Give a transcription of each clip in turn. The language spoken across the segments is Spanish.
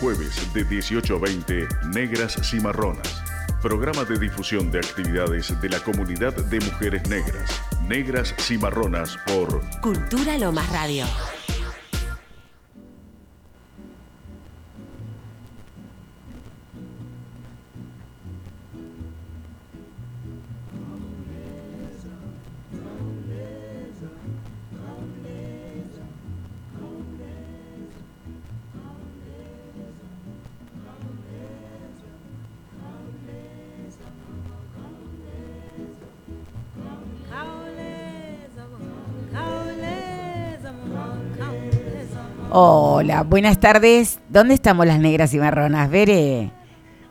jueves de 18 a 20, Negras Cimarronas. Programa de difusión de actividades de la comunidad de mujeres negras. Negras Cimarronas por Cultura Lomas Radio. Hola, buenas tardes. ¿Dónde estamos las negras y marronas? Veré.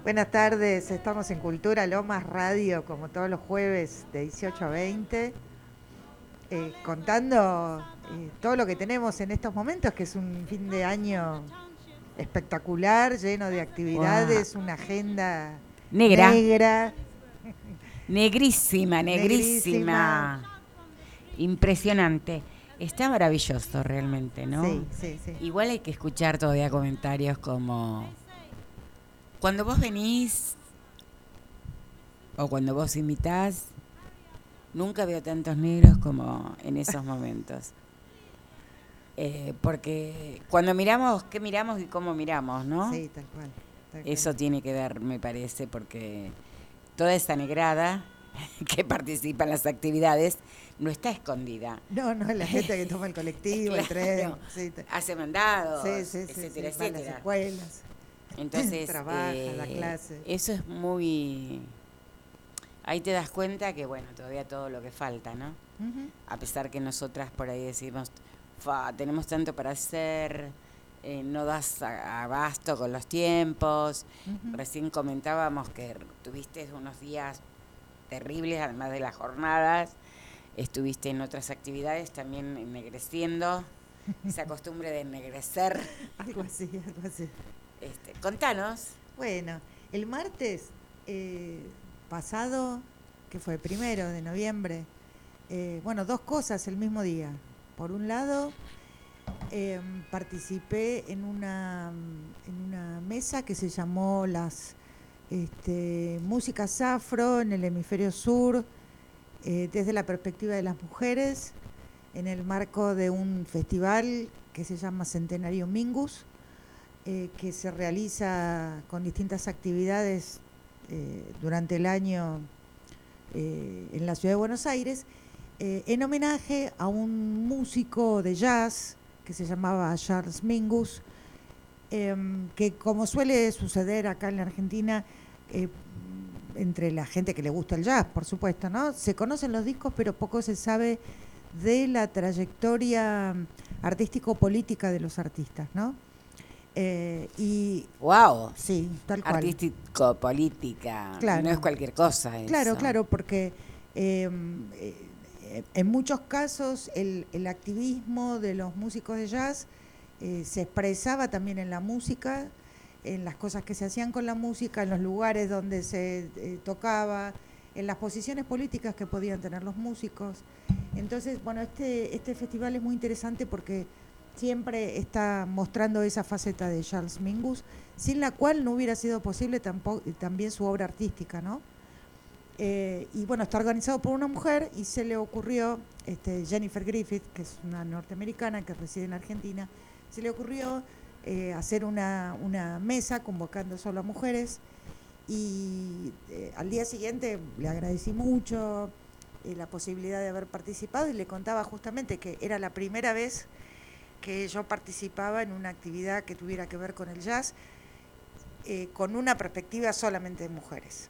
Buenas tardes, estamos en Cultura Lomas Radio, como todos los jueves de 18 a 20, eh, contando eh, todo lo que tenemos en estos momentos, que es un fin de año espectacular, lleno de actividades, una agenda Negra. negra. Negrísima, negrísima. Negrísima. Impresionante. Está maravilloso realmente, ¿no? Sí, sí, sí. Igual hay que escuchar todavía comentarios como cuando vos venís o cuando vos invitás, nunca veo tantos negros como en esos momentos. Eh, porque cuando miramos, ¿qué miramos y cómo miramos, no? Sí, tal cual. tal cual. Eso tiene que ver, me parece, porque toda esa negrada que participa en las actividades no está escondida. No, no, la gente que toma el colectivo, el tren. Claro. Sí, Hace mandados, sí, sí, etcétera, sí, va a las etcétera. escuelas. Entonces, Trabaja, eh, da clase. Eso es muy... Ahí te das cuenta que, bueno, todavía todo lo que falta, ¿no? Ujú. A pesar que nosotras por ahí decimos, "Fa, tenemos tanto para hacer, eh, no das abasto con los tiempos. Ujú. Recién comentábamos que tuviste unos días terribles, además de las jornadas. Estuviste en otras actividades también ennegreciendo. Esa costumbre de ennegrecer. Algo así, algo así. Este, contanos. Bueno, el martes eh, pasado, que fue primero de noviembre, eh, bueno, dos cosas el mismo día. Por un lado, eh, participé en una, en una mesa que se llamó las este, músicas afro en el hemisferio sur, eh, desde la perspectiva de las mujeres, en el marco de un festival que se llama Centenario Mingus eh, que se realiza con distintas actividades eh, durante el año en la ciudad de Buenos Aires, en homenaje a un músico de jazz que se llamaba Charles Mingus, em, que como suele suceder acá en la Argentina, eh, entre la gente que le gusta el jazz, por supuesto, ¿no? Se conocen los discos, pero poco se sabe de la trayectoria artístico-política de los artistas, ¿no? Eh, y ¡Wow! sí, tal cual. Artístico-política. Claro. No es cualquier cosa eso. Claro, claro, porque eh, eh, en muchos casos el, el activismo de los músicos de jazz eh, se expresaba también en la música, en las cosas que se hacían con la música, en los lugares donde se eh, tocaba, en las posiciones políticas que podían tener los músicos. Entonces, bueno, este, este festival es muy interesante porque siempre está mostrando esa faceta de Charles Mingus, sin la cual no hubiera sido posible tampoco, también su obra artística, ¿no? Eh, y bueno, está organizado por una mujer y se le ocurrió, este, Jennifer Griffith, que es una norteamericana que reside en Argentina, se le ocurrió eh, hacer una, una mesa convocando solo a mujeres y eh, al día siguiente le agradecí mucho eh, la posibilidad de haber participado y le contaba justamente que era la primera vez que yo participaba en una actividad que tuviera que ver con el jazz con una perspectiva solamente de mujeres.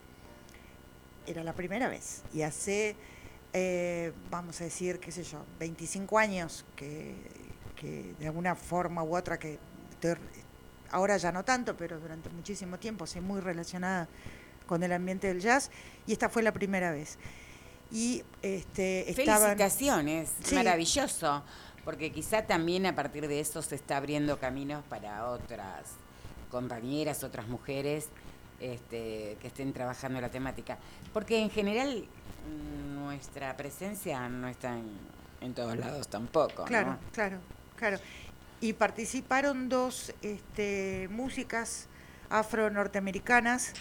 Era la primera vez. Y hace, vamos a decir, qué sé yo, 25 años que, que de alguna forma u otra que estoy- ahora ya no tanto, pero durante muchísimo tiempo soy muy relacionada con el ambiente del jazz y esta fue la primera vez. Y este, estaban... Felicitaciones, Sí. maravilloso. Porque quizá también a partir de eso se está abriendo caminos para otras compañeras, otras mujeres este, que estén trabajando la temática. Porque en general mm, nuestra presencia no está en, en todos lados tampoco. ¿no? Claro, claro, y participaron dos este, músicas afro-norteamericanas,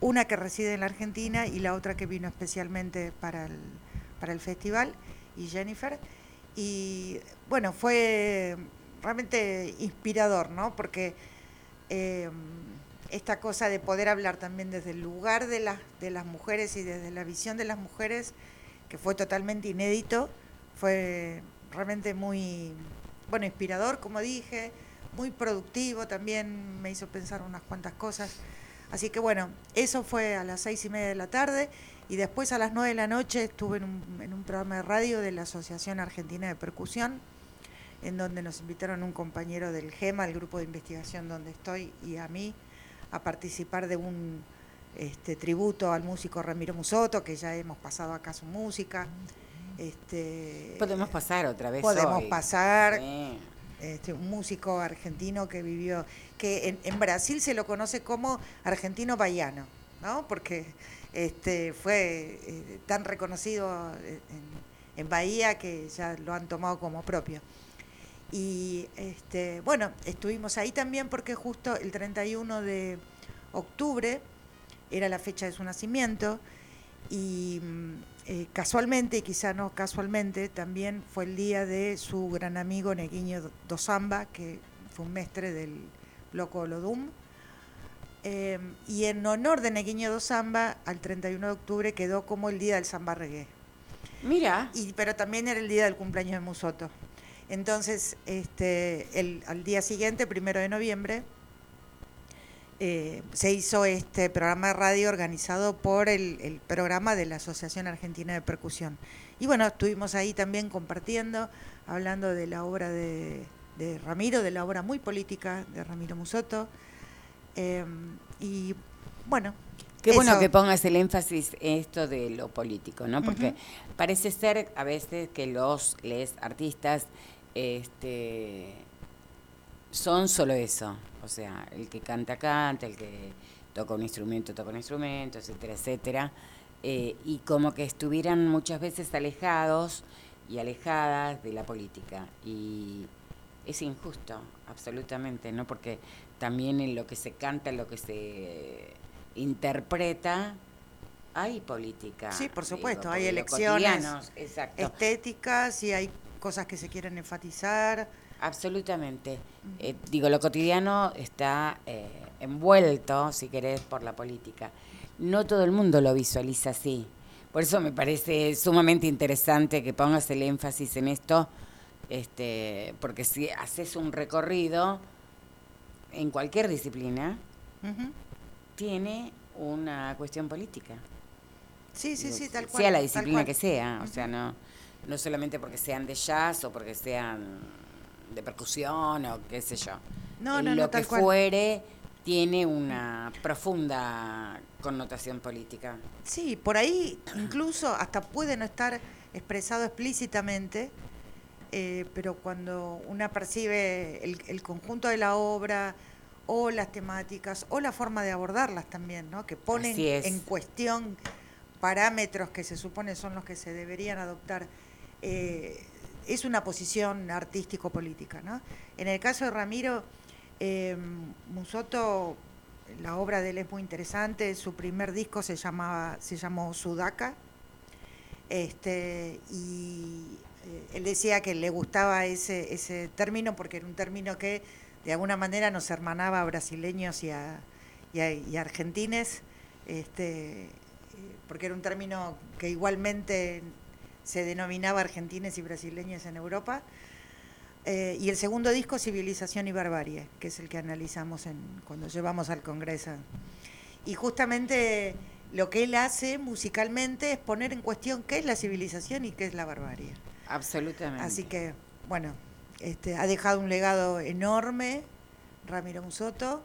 una que reside en la Argentina y la otra que vino especialmente para el, para el festival, y Jennifer. Y bueno, fue realmente inspirador, ¿no? Porque eh, esta cosa de poder hablar también desde el lugar de, las de las mujeres y desde la visión de las mujeres, que fue totalmente inédito, fue realmente muy, bueno, inspirador, como dije, muy productivo, también me hizo pensar unas cuantas cosas. Así que bueno, eso fue a las seis y media de la tarde y después a las nueve de la noche estuve en un, programa de radio de la Asociación Argentina de Percusión, en donde nos invitaron un compañero del GEMA, el grupo de investigación donde estoy, y a mí a participar de un este, tributo al músico Ramiro Musoto, que ya hemos pasado acá su música. Este, podemos pasar otra vez. Podemos pasar. Este, un músico argentino que vivió, que en, Brasil se lo conoce como argentino baiano, ¿no? Porque este, fue eh, tan reconocido en, en, Bahía que ya lo han tomado como propio. Y este, bueno, estuvimos ahí también porque justo el 31 de octubre era la fecha de su nacimiento y mm, eh, casualmente, y quizá no casualmente, también fue el día de su gran amigo Neguiño Dosamba, que fue un mestre del Loco Lodum. Eh, y en honor de Neguiño Dosamba, al 31 de octubre quedó como el día del samba reggae. Mira. Y, pero también era el día del cumpleaños de Musoto. Entonces, este, el, al día siguiente, primero de noviembre, eh, se hizo este programa de radio organizado por el, programa de la Asociación Argentina de Percusión. Y bueno, estuvimos ahí también compartiendo, hablando de la obra de, Ramiro, de la obra muy política de Ramiro Musoto. Eh, y bueno. Qué bueno que pongas el énfasis en esto de lo político, ¿no? Porque parece ser a veces que los les artistas este, son solo eso, o sea, el que canta, canta, el que toca un instrumento, toca un instrumento, etcétera, etcétera. Eh, y como que estuvieran muchas veces alejados y alejadas de la política. Y es injusto, absolutamente, ¿no? Porque también en lo que se canta, en lo que se interpreta, hay política. Sí, por supuesto, hay elecciones estéticas y hay cosas que se quieren enfatizar Absolutamente. Eh, digo, lo cotidiano está eh, envuelto, si querés, por la política. No todo el mundo lo visualiza así. Por eso me parece sumamente interesante que pongas el énfasis en esto, este, porque si haces un recorrido en cualquier disciplina, tiene una cuestión política. Sí, sí, sí, tal cual. Sea la disciplina que sea, o sea, no, no solamente porque sean de jazz o porque sean de percusión o qué sé yo. No, no, Lo que fuere tiene una profunda connotación política. Sí, por ahí incluso hasta puede no estar expresado explícitamente, eh, pero cuando una percibe el, conjunto de la obra o las temáticas o la forma de abordarlas también, ¿no? que ponen en cuestión parámetros que se supone son los que se deberían adoptar. Eh, es una posición artístico-política. ¿no? En el caso de Ramiro, eh, Musoto, la obra de él es muy interesante, su primer disco se, llamaba, se llamó Sudaca, este, y eh, él decía que le gustaba ese, ese término porque era un término que de alguna manera nos hermanaba a brasileños y a, y argentines, este, porque era un término que igualmente se denominaba Argentines y Brasileños en Europa. Eh, y el segundo disco, Civilización y Barbarie, que es el que analizamos en, cuando llevamos al Congreso. Y justamente lo que él hace musicalmente es poner en cuestión qué es la civilización y qué es la barbarie. Absolutamente. Así que, bueno, este, ha dejado un legado enorme Ramiro Musoto.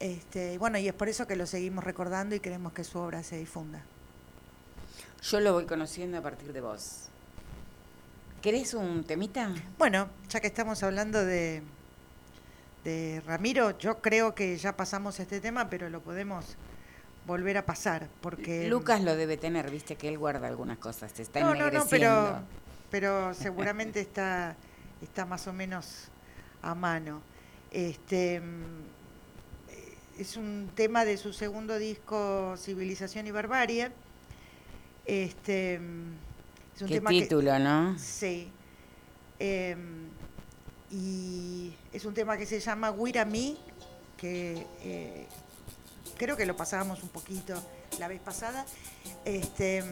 Este, bueno, y es por eso que lo seguimos recordando y queremos que su obra se difunda. Yo lo voy conociendo a partir de vos. ¿Querés un temita? Bueno, ya que estamos hablando de, de Ramiro, yo creo que ya pasamos este tema, pero lo podemos volver a pasar porque Lucas lo debe tener, viste que él guarda algunas cosas, está No, no, no, pero pero seguramente está está más o menos a mano. Este, es un tema de su segundo disco, Civilización y Barbarie. Este, es un Qué título, ¿no? Sí. Em, y es un tema que se llama Me, que eh, creo que lo pasábamos un poquito la vez pasada. Este,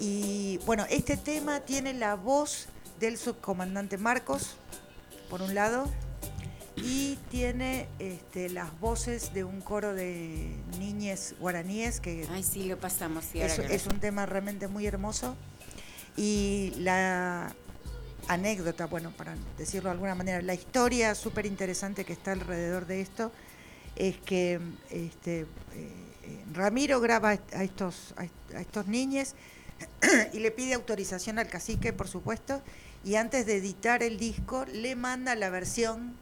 y bueno, este tema tiene la voz del subcomandante Marcos, por un lado, y tiene este, las voces de un coro de niñes guaraníes que Ay, sí, lo pasamos, es, un tema realmente muy hermoso. Y la anécdota, bueno, para decirlo de alguna manera, la historia súper interesante que está alrededor de esto es que este, eh, eh, Ramiro graba a estos, a estos niños y le pide autorización al cacique, por supuesto, y antes de editar el disco le manda la versión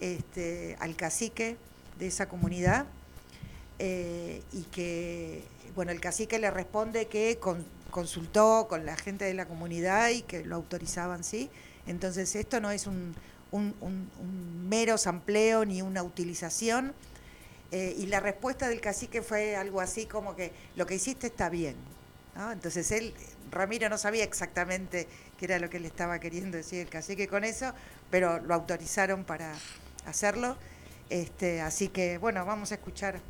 este, al cacique de esa comunidad eh, y que, bueno, el cacique le responde que consultó con la gente de la comunidad y que lo autorizaban, sí. Entonces esto no es un, mero sampleo ni una utilización. Eh, y la respuesta del cacique fue algo así como que lo que hiciste está bien. Entonces él, Ramiro no sabía exactamente qué era lo que le estaba queriendo decir el cacique con eso, pero lo autorizaron para, hacerlo. Este, así que bueno, vamos a escuchar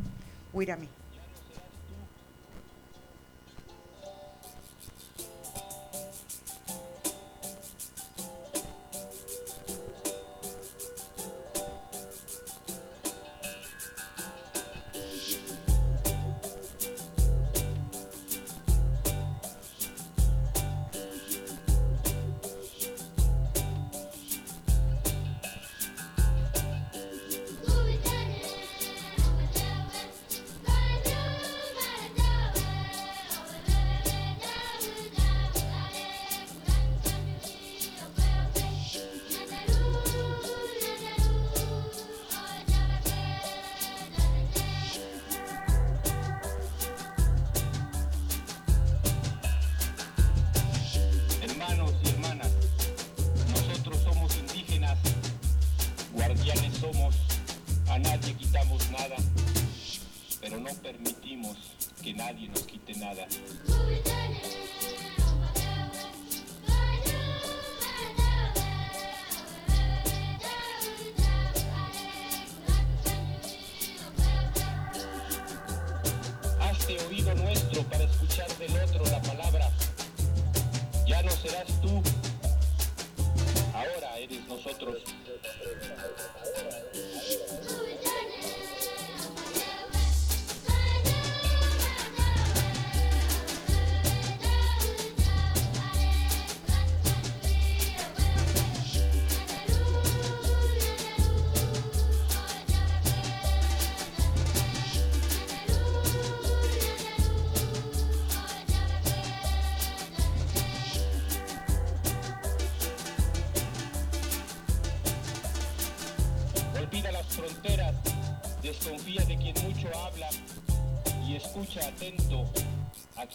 that.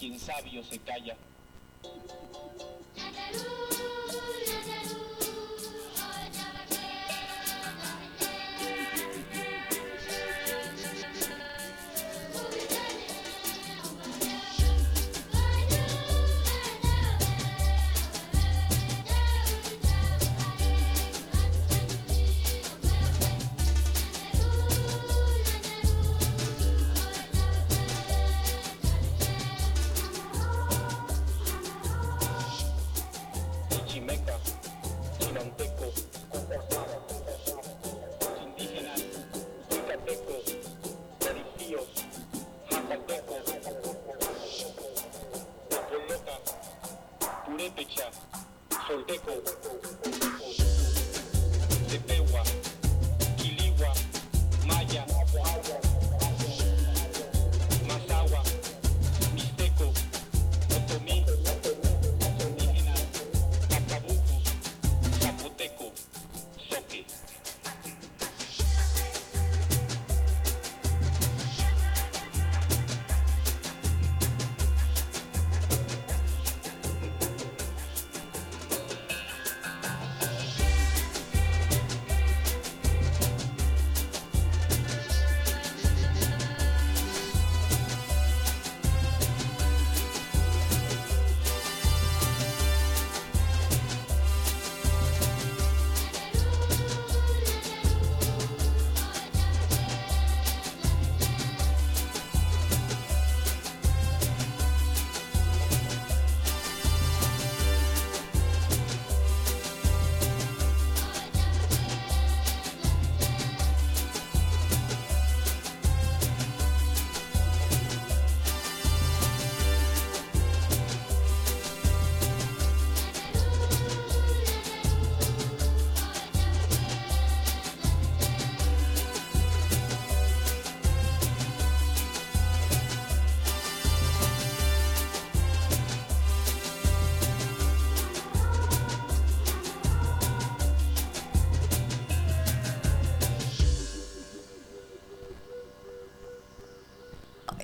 Wirami. se calla.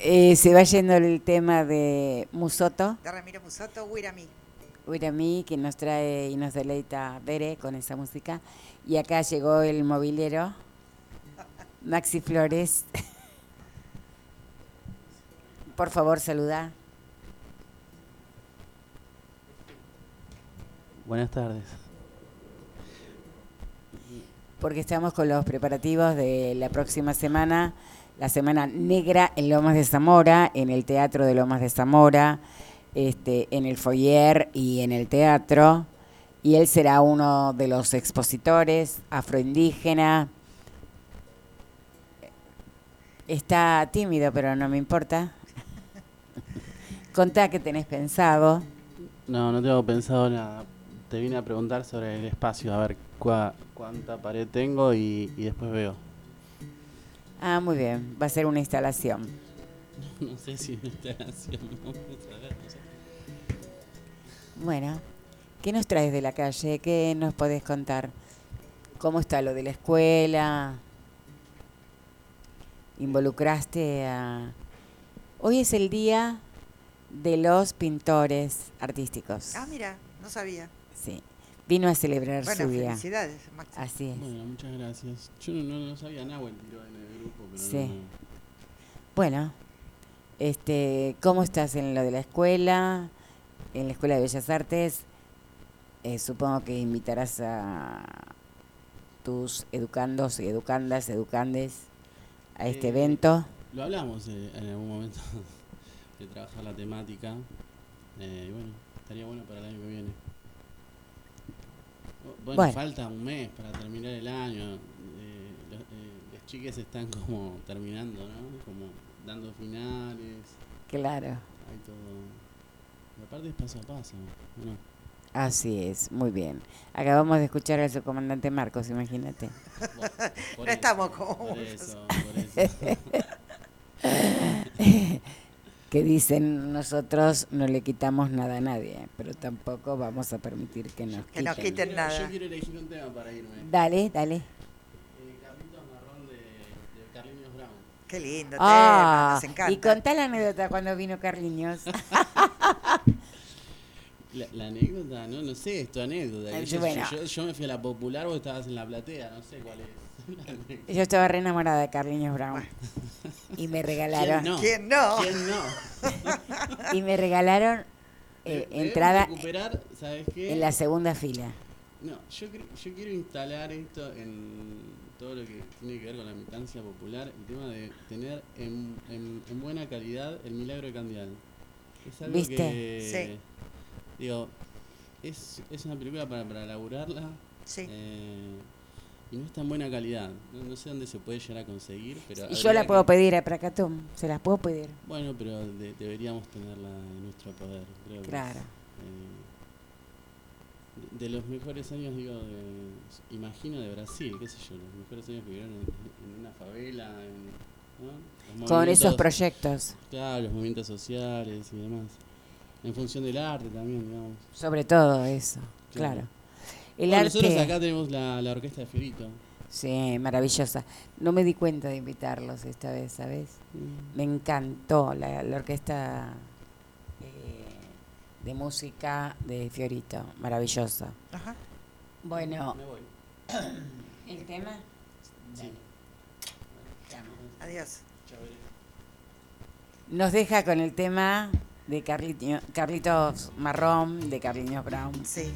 Eh, se va yendo el tema de Musoto, De Ramiro Musoto, Wirami. Uirami, que nos trae y nos deleita Bere con esa música. Y acá llegó el movilero, Maxi Flores. Por favor, saluda. Buenas tardes. porque estamos con los preparativos de la próxima semana, la Semana Negra en Lomas de Zamora, en el Teatro de Lomas de Zamora, este, en el foyer y en el teatro. Y él será uno de los expositores, afroindígena. Está tímido, pero no me importa. Contá qué tenés pensado. No, no tengo pensado nada. Te vine a preguntar sobre el espacio, a ver cua- cuánta pared tengo y después veo. Ah, muy bien, va a ser una instalación. No sé si me está haciendo. vamos a ver, no sé. Bueno, ¿qué nos traes de la calle? ¿Qué nos podés contar? ¿Cómo está lo de la escuela? ¿Involucraste a...? Hoy es el día de los pintores artísticos. Ah, mira, no sabía. Sí, vino a celebrar Bueno, su día. felicidades, Maxi. Así es. Bueno, muchas gracias. Yo no, no, no sabía nada, el Sí. no- Bueno, este, ¿cómo estás en lo de la escuela? En la Escuela de Bellas Artes, eh, supongo que invitarás a tus educandos y educandas, educandes a este Eh, evento. Lo hablamos eh, en algún momento de trabajar la temática. Eh, y bueno, estaría bueno para el año que viene. Bu- Bueno, Bueno. falta un mes para terminar el año. Los, chiques están como terminando, ¿no? Como dando finales. Claro, Hay todo. Y aparte es paso a paso. ¿no? así es, muy bien. Acabamos de escuchar al subcomandante Marcos, imagínate. Bueno, No eso, estamos como Por eso, por eso. que dicen nosotros no le quitamos nada a nadie, pero tampoco vamos a permitir que nos Que nos quiten. quiten Yo- nada. Yo quiero elegir un tema para irme. Dale, dale. Eh, Carlitos Marrón de, de Carliños Brown. Qué lindo tema, Ah, nos encanta. y contá la anécdota cuando vino Carliños. La, la anécdota, no, no sé, es tu anécdota. Eh, Yo, bueno. yo, yo me fui a la popular, vos estabas en la platea, no sé cuál es. la anécdota. Yo estaba re enamorada de Carliños Brown. Y me regalaron, ¿Quién no? ¿Quién no? ¿Quién no? y me regalaron eh, debemos entrada recuperar, ¿sabes qué? en la segunda fila. No, yo quiero instalar esto en todo lo que tiene que ver con la militancia popular, el tema de tener en, en- en buena calidad el milagro de Candial. Es algo ¿Viste? que, digo, es, es una película para, para laburarla Sí. eh, y no está en buena calidad. No, no sé dónde se puede llegar a conseguir, pero... Y yo la puedo que- pedir a Pracatum, se las puedo pedir. Bueno, pero de- deberíamos tenerla en nuestro poder, creo que es, Claro. eh, de, los mejores años, digo, de- imagino de Brasil, qué sé yo, los mejores años que vivieron en, en una favela, en, Con esos proyectos, Claro, los movimientos sociales y demás. En función del arte también, digamos. sobre todo eso, claro. Claro. El Bueno, nosotros arte, acá tenemos la, la orquesta de Fiorito. sí, maravillosa. No me di cuenta de invitarlos esta vez, ¿sabes? Me encantó la, la orquesta de música de Fiorito, maravillosa. Ajá. Bueno, Me voy. ¿el tema? Sí. Adiós. Nos deja con el tema de Carlito- Carlitos Marrón, de Carliños Brown. Sí.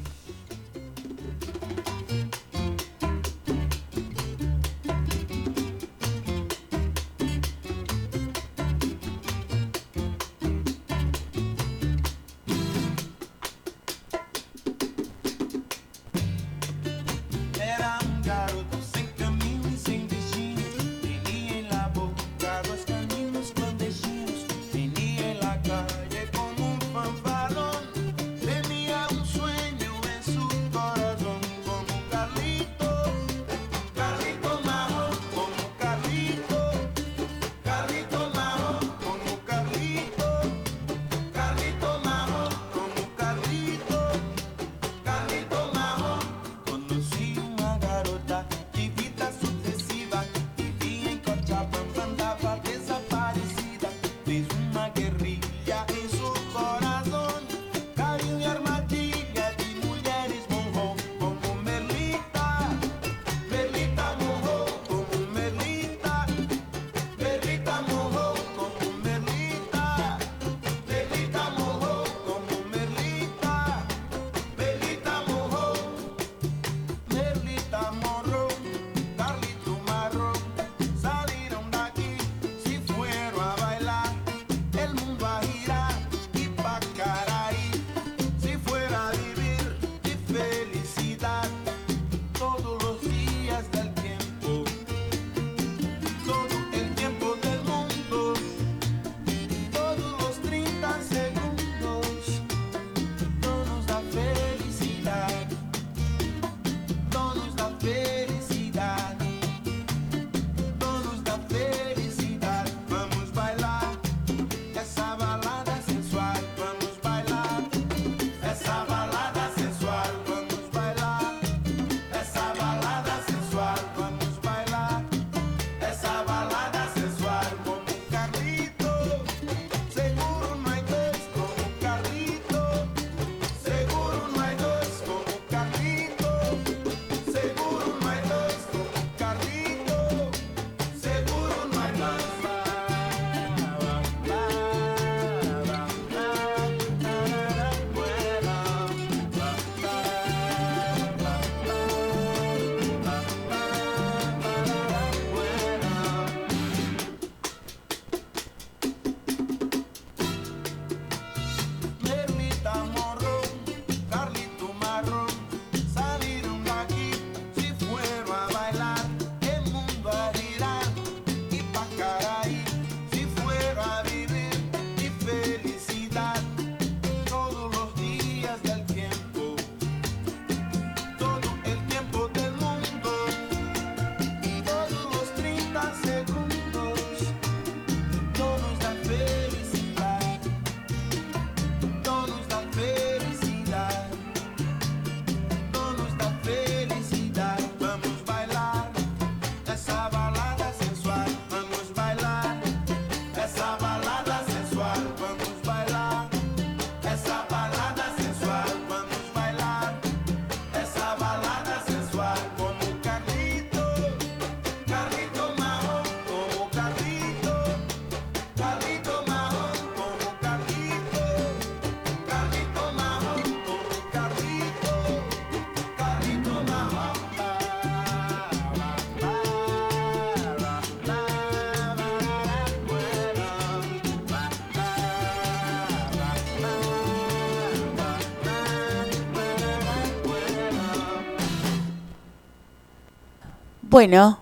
Bueno,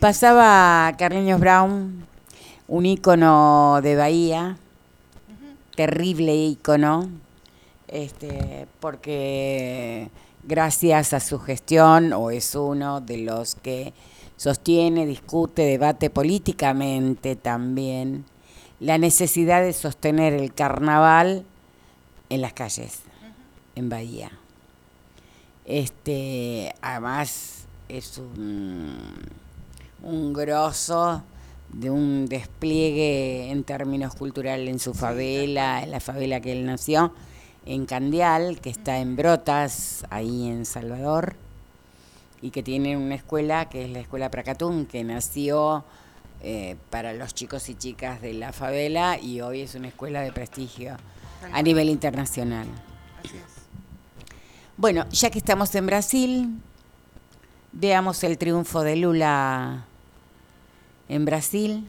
pasaba Carliños Brown, un ícono de Bahía, terrible ícono, este, porque gracias a su gestión, o es uno de los que sostiene, discute, debate políticamente también la necesidad de sostener el carnaval en las calles, en Bahía. Este, además es un, un grosso de un despliegue en términos culturales en su favela, en la favela que él nació, en Candial, que está en Brotas, ahí en Salvador, y que tiene una escuela que es la Escuela Pracatum, que nació eh, para los chicos y chicas de la favela y hoy es una escuela de prestigio a nivel internacional. Así es. Bueno, ya que estamos en Brasil, veamos el triunfo de Lula en Brasil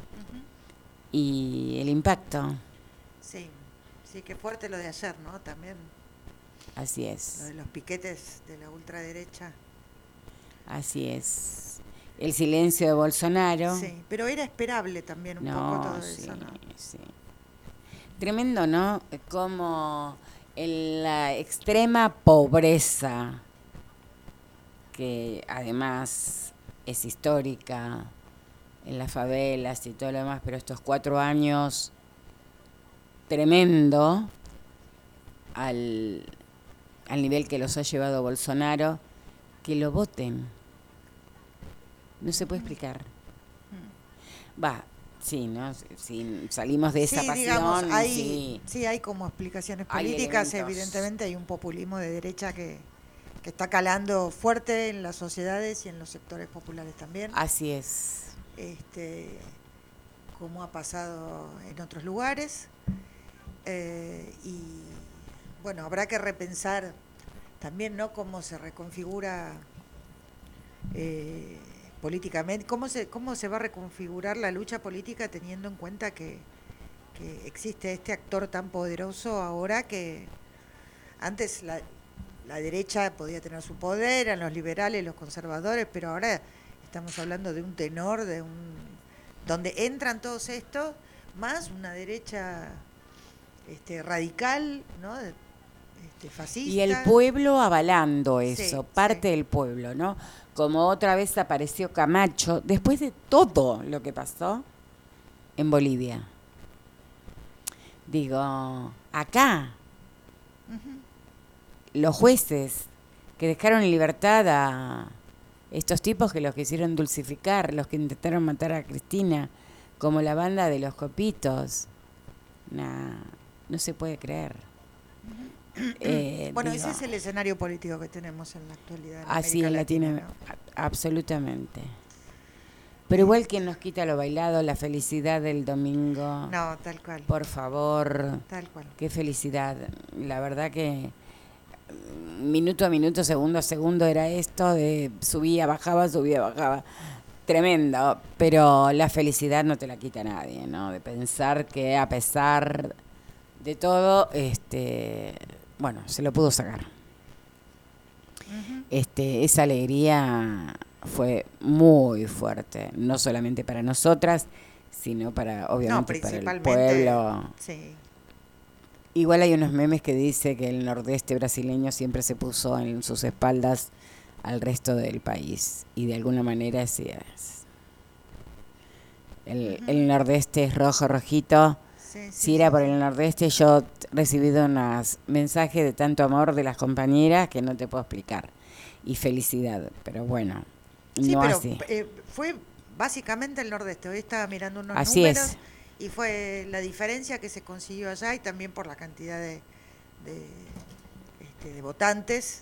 y el impacto. Sí, sí, qué fuerte lo de ayer, ¿no? También Así lo es, de los piquetes de la ultraderecha. así es. El silencio de Bolsonaro. Sí, pero era esperable también un poco No, todo sí, eso, ¿no? sí. Tremendo, ¿no? Como en la extrema pobreza, que además es histórica en las favelas y todo lo demás, pero estos cuatro años tremendo al, al nivel que los ha llevado Bolsonaro, que lo voten. No se puede explicar. Va, sí, ¿no? Si salimos de esa sí, pasión, digamos, hay, sí. sí, hay como explicaciones políticas, evidentemente hay un populismo de derecha que, que está calando fuerte en las sociedades y en los sectores populares también, Así es. este, como ha pasado en otros lugares. Eh, y bueno, habrá que repensar también, ¿no? Cómo se reconfigura eh, políticamente, cómo se, cómo se va a reconfigurar la lucha política teniendo en cuenta que, que existe este actor tan poderoso ahora que antes la, la derecha podía tener su poder, eran los liberales, los conservadores, pero ahora estamos hablando de un tenor, de un donde entran todos estos, más una derecha este, radical, ¿no? Este, fascista. Y el pueblo avalando eso, sí. parte del pueblo, ¿no? Como otra vez apareció Camacho, después de todo lo que pasó en Bolivia. Digo, acá, los jueces que dejaron en libertad a estos tipos que los quisieron dulcificar, los que intentaron matar a Cristina, como la banda de los copitos. Nah, no se puede creer. Eh, Bueno, digo, ese es el escenario político que tenemos en la actualidad. en Así en Latina, Latino, ¿no? absolutamente. Pero igual quien nos quita lo bailado, la felicidad del domingo. No, tal cual. Por favor, Tal cual. qué felicidad. La verdad que minuto a minuto, segundo a segundo era esto de subía, bajaba, subía, bajaba. Tremendo, pero la felicidad no te la quita nadie, ¿no? De pensar que a pesar de todo, este, bueno, se lo pudo sacar. Este, esa alegría fue muy fuerte, no solamente para nosotras, sino para, No, obviamente, para el pueblo. Sí. Igual hay unos memes que dice que el nordeste brasileño siempre se puso en sus espaldas al resto del país y de alguna manera así es. El, el nordeste es rojo, rojito. Sí, sí, Si era sí. por el nordeste, yo he recibido unos mensajes de tanto amor de las compañeras que no te puedo explicar. Y felicidad, pero bueno, Sí, no pero así. eh, fue básicamente el nordeste. Hoy estaba mirando unos Así números es. Y fue la diferencia que se consiguió allá y también por la cantidad de, de, este, de votantes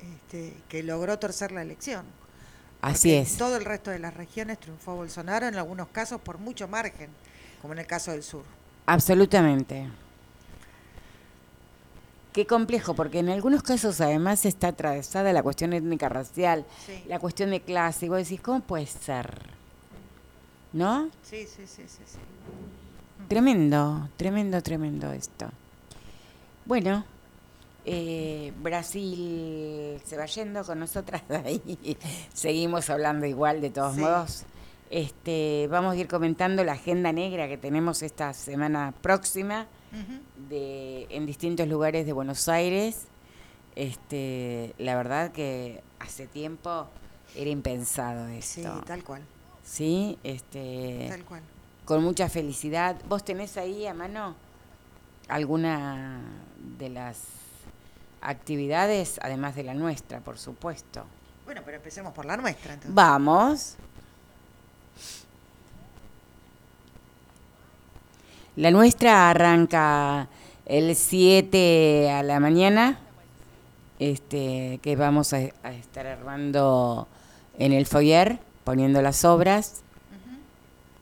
este, que logró torcer la elección. Así Porque es. En todo el resto de las regiones triunfó Bolsonaro, en algunos casos por mucho margen, como en el caso del sur. Absolutamente. Qué complejo, porque en algunos casos además está atravesada la cuestión étnica racial, Sí, la cuestión de clase, y vos decís, ¿cómo puede ser? ¿No? sí, sí, sí, sí, sí. Tremendo, tremendo, tremendo esto. Bueno, eh, Brasil se va yendo con nosotras de ahí. Seguimos hablando igual de todos Sí. modos. Este, vamos a ir comentando la agenda negra que tenemos esta semana próxima de, en distintos lugares de Buenos Aires. Este, la verdad que hace tiempo era impensado Sí, esto. tal cual, Sí, este, tal cual. con mucha felicidad. ¿Vos tenés ahí a mano alguna de las actividades, además de la nuestra, por supuesto? Bueno, pero empecemos por la nuestra entonces. Vamos. La nuestra arranca el 7 a la mañana, este, que vamos a, a estar armando en el foyer, poniendo las obras.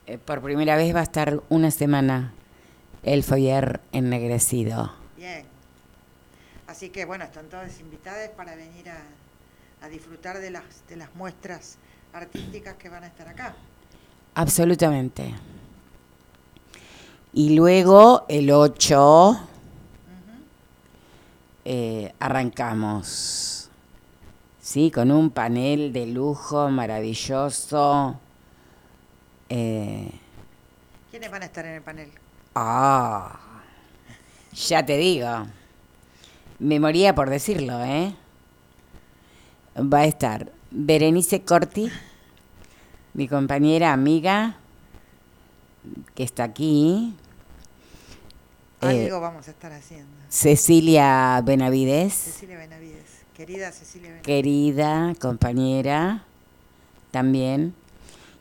Eh, por primera vez va a estar una semana el foyer ennegrecido. Bien. Así que bueno, están todas invitadas para venir a, a disfrutar de las, de las muestras artísticas que van a estar acá. Absolutamente. Y luego el 8 eh, arrancamos. Sí, con un panel de lujo maravilloso. Eh, ¿Quiénes van a estar en el panel? ah, ya te digo. Me moría por decirlo, ¿eh? Va a estar Berenice Corti, mi compañera amiga, que está aquí. Eh, Algo vamos a estar haciendo. Cecilia Benavides, Cecilia Benavides. Querida Cecilia querida compañera, también.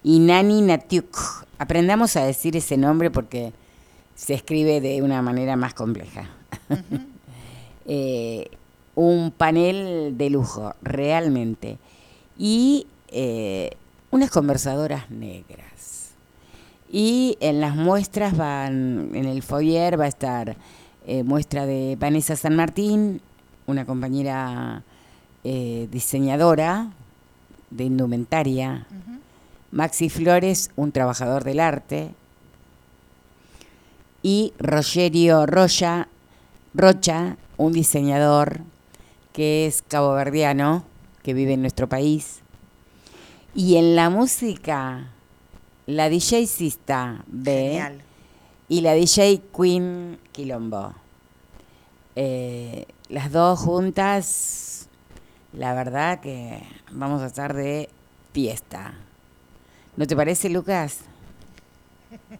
Y Nani Natiuk. Aprendamos a decir ese nombre porque se escribe de una manera más compleja. Eh, un panel de lujo, realmente. Y eh, unas conversadoras negras. Y en las muestras van, en el foyer va a estar eh, muestra de Vanessa San Martín, una compañera eh, diseñadora de indumentaria. Maxi Flores, un trabajador del arte, y Rogerio Rocha, Rocha, un diseñador que es caboverdiano, que vive en nuestro país. Y en la música, la DJ Sista B Genial. y la DJ Queen Quilombo. Eh, las dos juntas, la verdad que vamos a estar de fiesta. ¿No te parece, Lucas?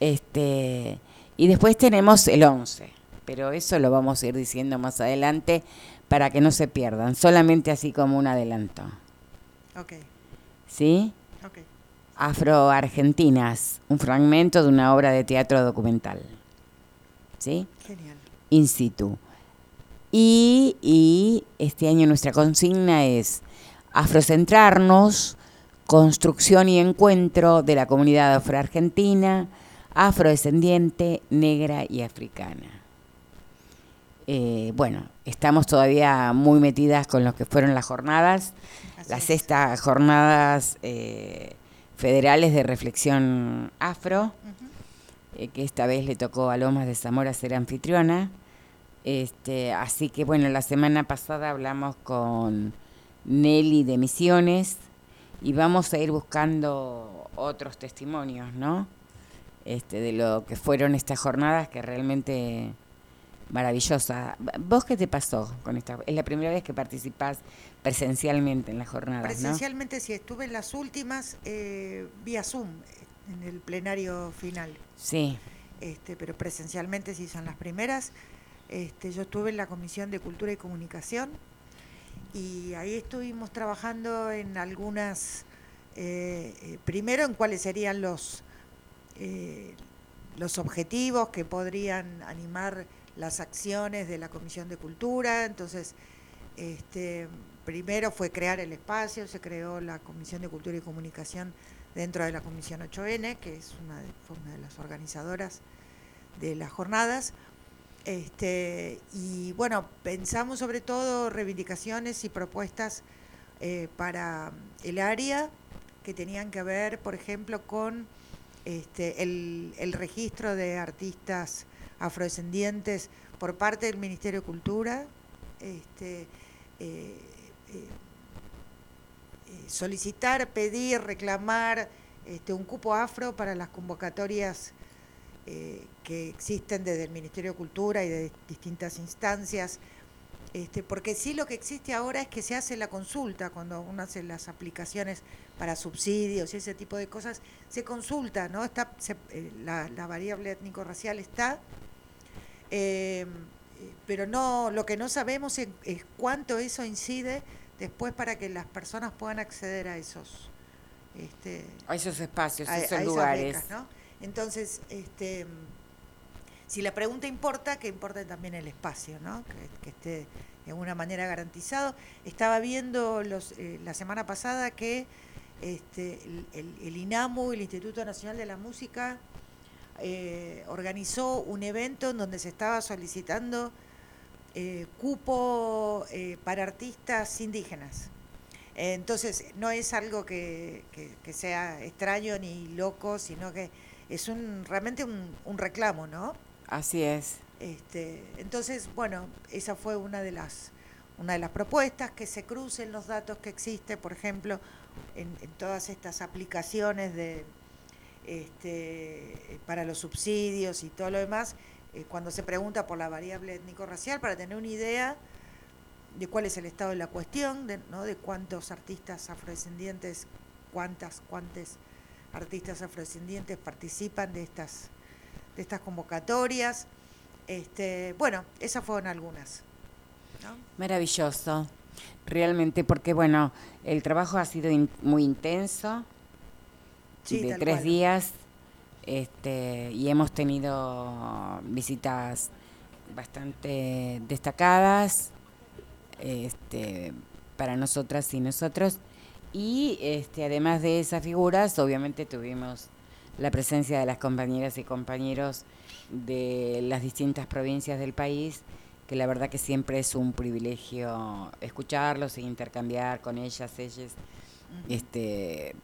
Este, y después tenemos el 11, pero eso lo vamos a ir diciendo más adelante para que no se pierdan, solamente así como un adelanto. Ok, ¿Sí? ok. Afro-Argentinas, un fragmento de una obra de teatro documental. ¿Sí? Genial. In situ. Y, y este año nuestra consigna es afrocentrarnos, construcción y encuentro de la comunidad afroargentina, afrodescendiente, negra y africana. Eh, bueno, estamos todavía muy metidas con lo que fueron las jornadas, Así las sextas jornadas eh, federales de reflexión afro, eh, que esta vez le tocó a Lomas de Zamora ser anfitriona. Este, así que bueno, la semana pasada hablamos con Nelly de Misiones y vamos a ir buscando otros testimonios, ¿no? Este, de lo que fueron estas jornadas que realmente maravillosa. ¿Vos qué te pasó con esta? Es la primera vez que participás presencialmente en las jornadas, ¿no? Presencialmente sí, estuve en las últimas eh, vía Zoom, en el plenario final. Sí, este, pero presencialmente sí son las primeras. Este, yo estuve en la Comisión de Cultura y Comunicación y ahí estuvimos trabajando en algunas, eh, eh, primero en cuáles serían los, eh, los objetivos que podrían animar las acciones de la Comisión de Cultura. Entonces, este, primero fue crear el espacio, se creó la Comisión de Cultura y Comunicación dentro de la Comisión 8N, que es fue una de las organizadoras de las jornadas. Este, y bueno, pensamos sobre todo reivindicaciones y propuestas eh, para el área que tenían que ver, por ejemplo, con este, el, registro de artistas afrodescendientes por parte del Ministerio de Cultura, este, eh, eh, solicitar, pedir, reclamar este, un cupo afro para las convocatorias eh, que existen desde el Ministerio de Cultura y de distintas instancias. Este, porque sí lo que existe ahora es que se hace la consulta, cuando uno hace las aplicaciones para subsidios y ese tipo de cosas, se consulta, ¿no? Está, se- eh, la, la variable étnico-racial está, eh, pero no, lo que no sabemos es, es cuánto eso incide después para que las personas puedan acceder a esos, este, A esos espacios, a, a esos esas lugares. becas, ¿no? Entonces, este, si la pregunta importa, que importe también el espacio, ¿no? Que, esté de alguna manera garantizado. Estaba viendo los, eh, la semana pasada que este, el, el- el INAMU, el Instituto Nacional de la Música, eh, organizó un evento en donde se estaba solicitando eh, cupo eh, para artistas indígenas. Entonces, no es algo que- que sea extraño ni loco, sino que es un realmente un, un reclamo, ¿no? Así es. Este, entonces, bueno, esa fue una de las una de las propuestas, que se crucen los datos que existen, por ejemplo, en, en todas estas aplicaciones de este, para los subsidios y todo lo demás, eh, cuando se pregunta por la variable étnico-racial, para tener una idea de cuál es el estado de la cuestión, de, ¿no? de cuántos artistas afrodescendientes, cuántas, cuántos artistas afrodescendientes participan de estas, de estas convocatorias. Este, bueno, esas fueron algunas. ¿no? Maravilloso. Realmente, porque bueno, el trabajo ha sido in- muy intenso, Sí, de tres cual. días, este, y hemos tenido visitas bastante destacadas este, para nosotras y nosotros. Y este, además de esas figuras, obviamente tuvimos la presencia de las compañeras y compañeros de las distintas provincias del país, que la verdad que siempre es un privilegio escucharlos e intercambiar con ellas, ellas, este,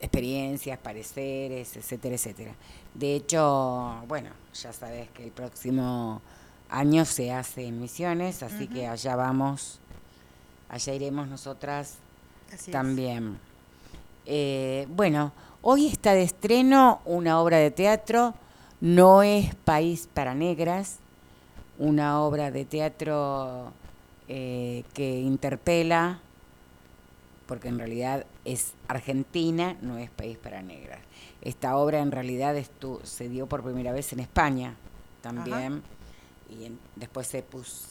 experiencias, pareceres, etcétera, etcétera. De hecho, bueno, ya sabes que el próximo año se hace en Misiones, así que allá vamos, allá iremos nosotras Así también. Eh, bueno, hoy está de estreno una obra de teatro, No es País para Negras, una obra de teatro eh, que interpela, porque en realidad es Argentina, no es País para Negras. Esta obra en realidad estu- se dio por primera vez en España también, y en- después se puso,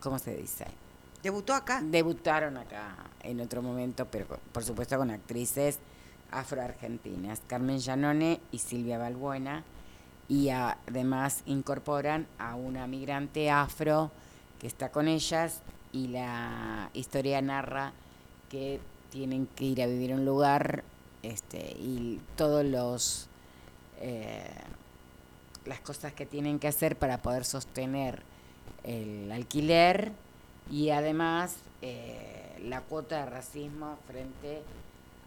¿cómo se dice? Debutó acá. Debutaron acá en otro momento, pero por supuesto con actrices afroargentinas, Carmen Llanone y Silvia Balbuena, y además incorporan a una migrante afro que está con ellas y la historia narra que tienen que ir a vivir a un lugar este, y todos los eh, las cosas que tienen que hacer para poder sostener el alquiler y además eh, la cuota de racismo frente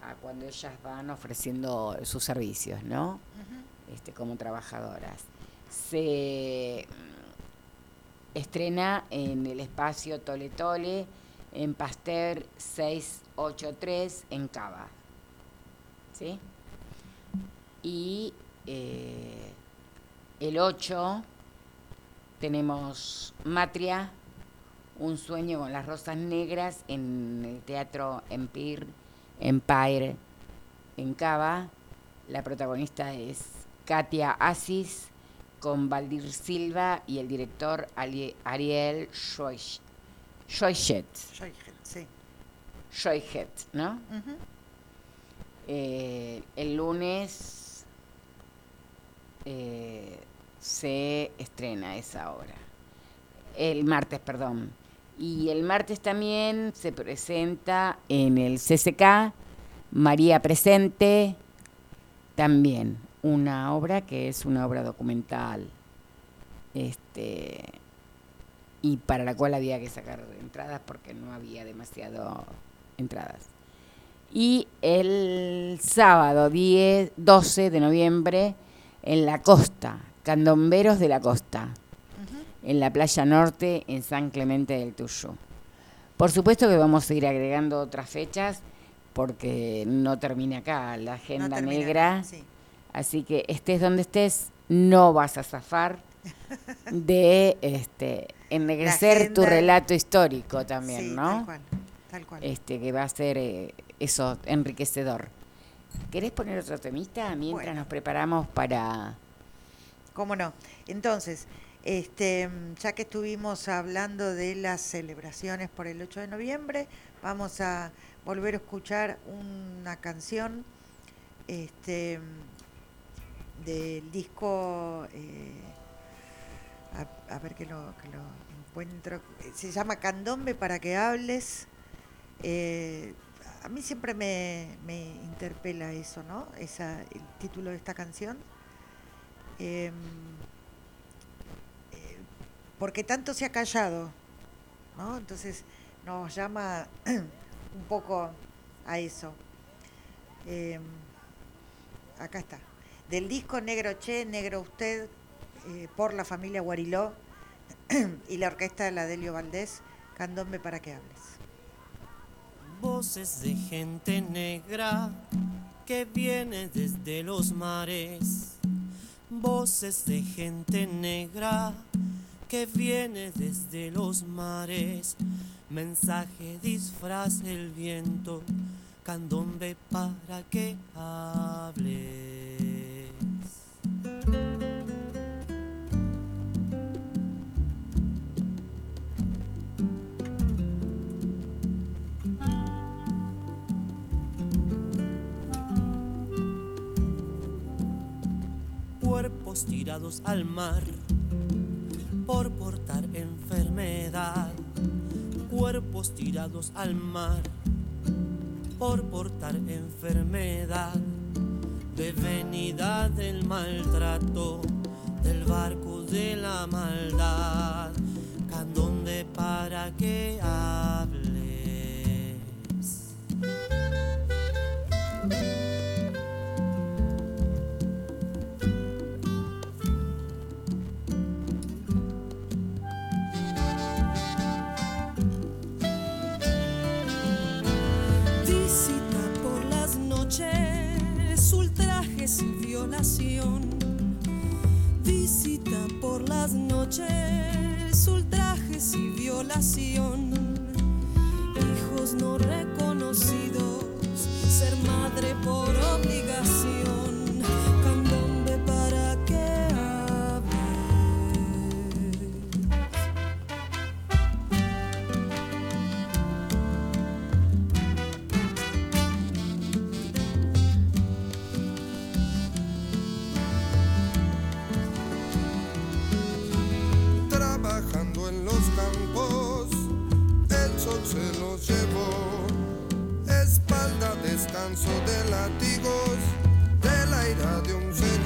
a cuando ellas van ofreciendo sus servicios, ¿no? Este, como trabajadoras. Se mm, estrena en el espacio Tole Tole, en Pasteur 683, en Cava. ¿Sí? Y eh, el 8 tenemos Matria, un sueño con las rosas negras en el Teatro Empire, Empire en Cava. La protagonista es Katia Asis con Valdir Silva y el director Ariel Schoich- Schoichet, Sí. Schoichet, ¿no? Eh, el lunes eh, se estrena esa obra. El martes, perdón. Y el martes también se presenta en el CCK María Presente, también una obra que es una obra documental. Este y para la cual había que sacar entradas porque no había demasiado entradas. Y el sábado 10, 12 de noviembre en la costa, Candomberos de la Costa, en la playa norte en San Clemente del Tuyo. Por supuesto que vamos a ir agregando otras fechas porque no termina acá la agenda No termina, negra. sí. Así que estés donde estés, no vas a zafar de este ennegrecer tu relato histórico también, Sí, ¿no? Tal cual, tal cual. Este que va a ser eh, eso enriquecedor. ¿Querés poner otro temita mientras Bueno. nos preparamos para ¿Cómo no? Entonces, este, ya que estuvimos hablando de las celebraciones por el 8 de noviembre, vamos a volver a escuchar una canción este, del disco, eh, a, ver que lo, que lo encuentro, se llama Candombe para que hables. Eh, a mí siempre me, me interpela eso, ¿no? Esa, el título de esta canción. Em, porque tanto se ha callado, ¿no? Entonces nos llama un poco a eso. Em, acá está. Del disco Negro Che, Negro Usted, eh, por la familia Guariló y la orquesta de la Delio Valdés, Candombe para que hables. Voces de gente negra que viene desde los mares. Voces de gente negra que viene desde los mares. Mensaje disfraz el viento, candombe para que hables. cuerpos tirados al mar por portar enfermedad, cuerpos tirados al mar por portar enfermedad, devenida del maltrato del barco de la maldad, candombe para que hables. Visita por las noches, ultrajes y violación. Hijos no reconocidos, ser madre por obligación. Se los llevó. Espalda, descanso de látigos, de la ira de un señor.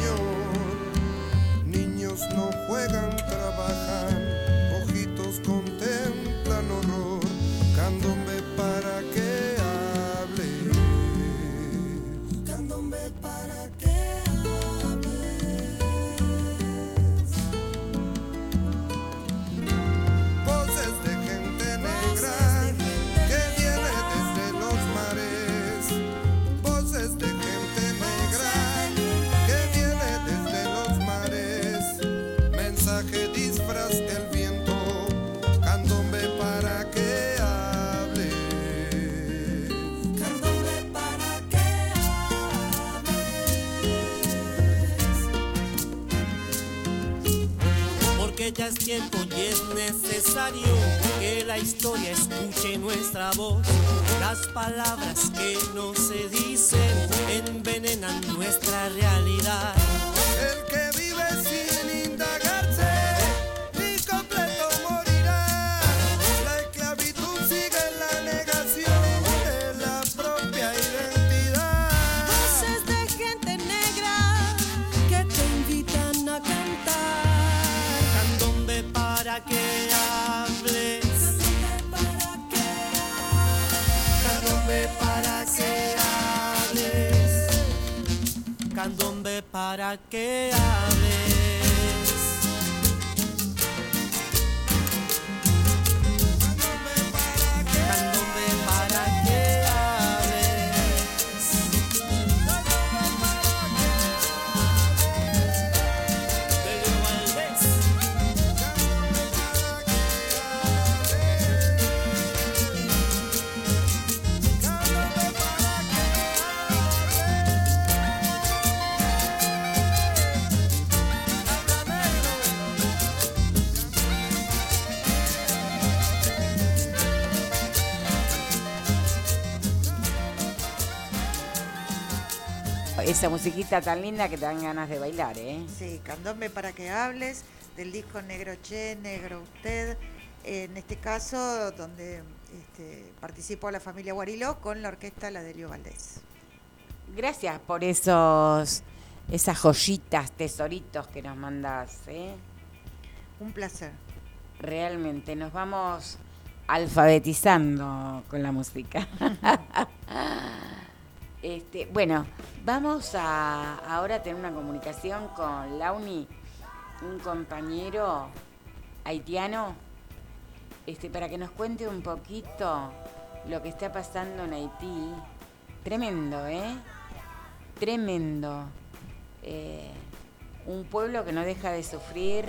Historia escuche nuestra voz. Las palabras que no se dicen envenenan nuestra realidad. Esa musiquita tan linda que te dan ganas de bailar, ¿eh? Sí, Candombe para que hables, del disco Negro Che, Negro Usted, en este caso donde este, participó la familia Guariló con la orquesta La Delio Valdés. Gracias por esos esas joyitas, tesoritos que nos mandas, ¿eh? Un placer. Realmente nos vamos alfabetizando con la música. este, bueno, vamos a ahora tener una comunicación con Launi, un compañero haitiano, este, para que nos cuente un poquito lo que está pasando en Haití. Tremendo, ¿eh? Tremendo. Eh, un pueblo que no deja de sufrir,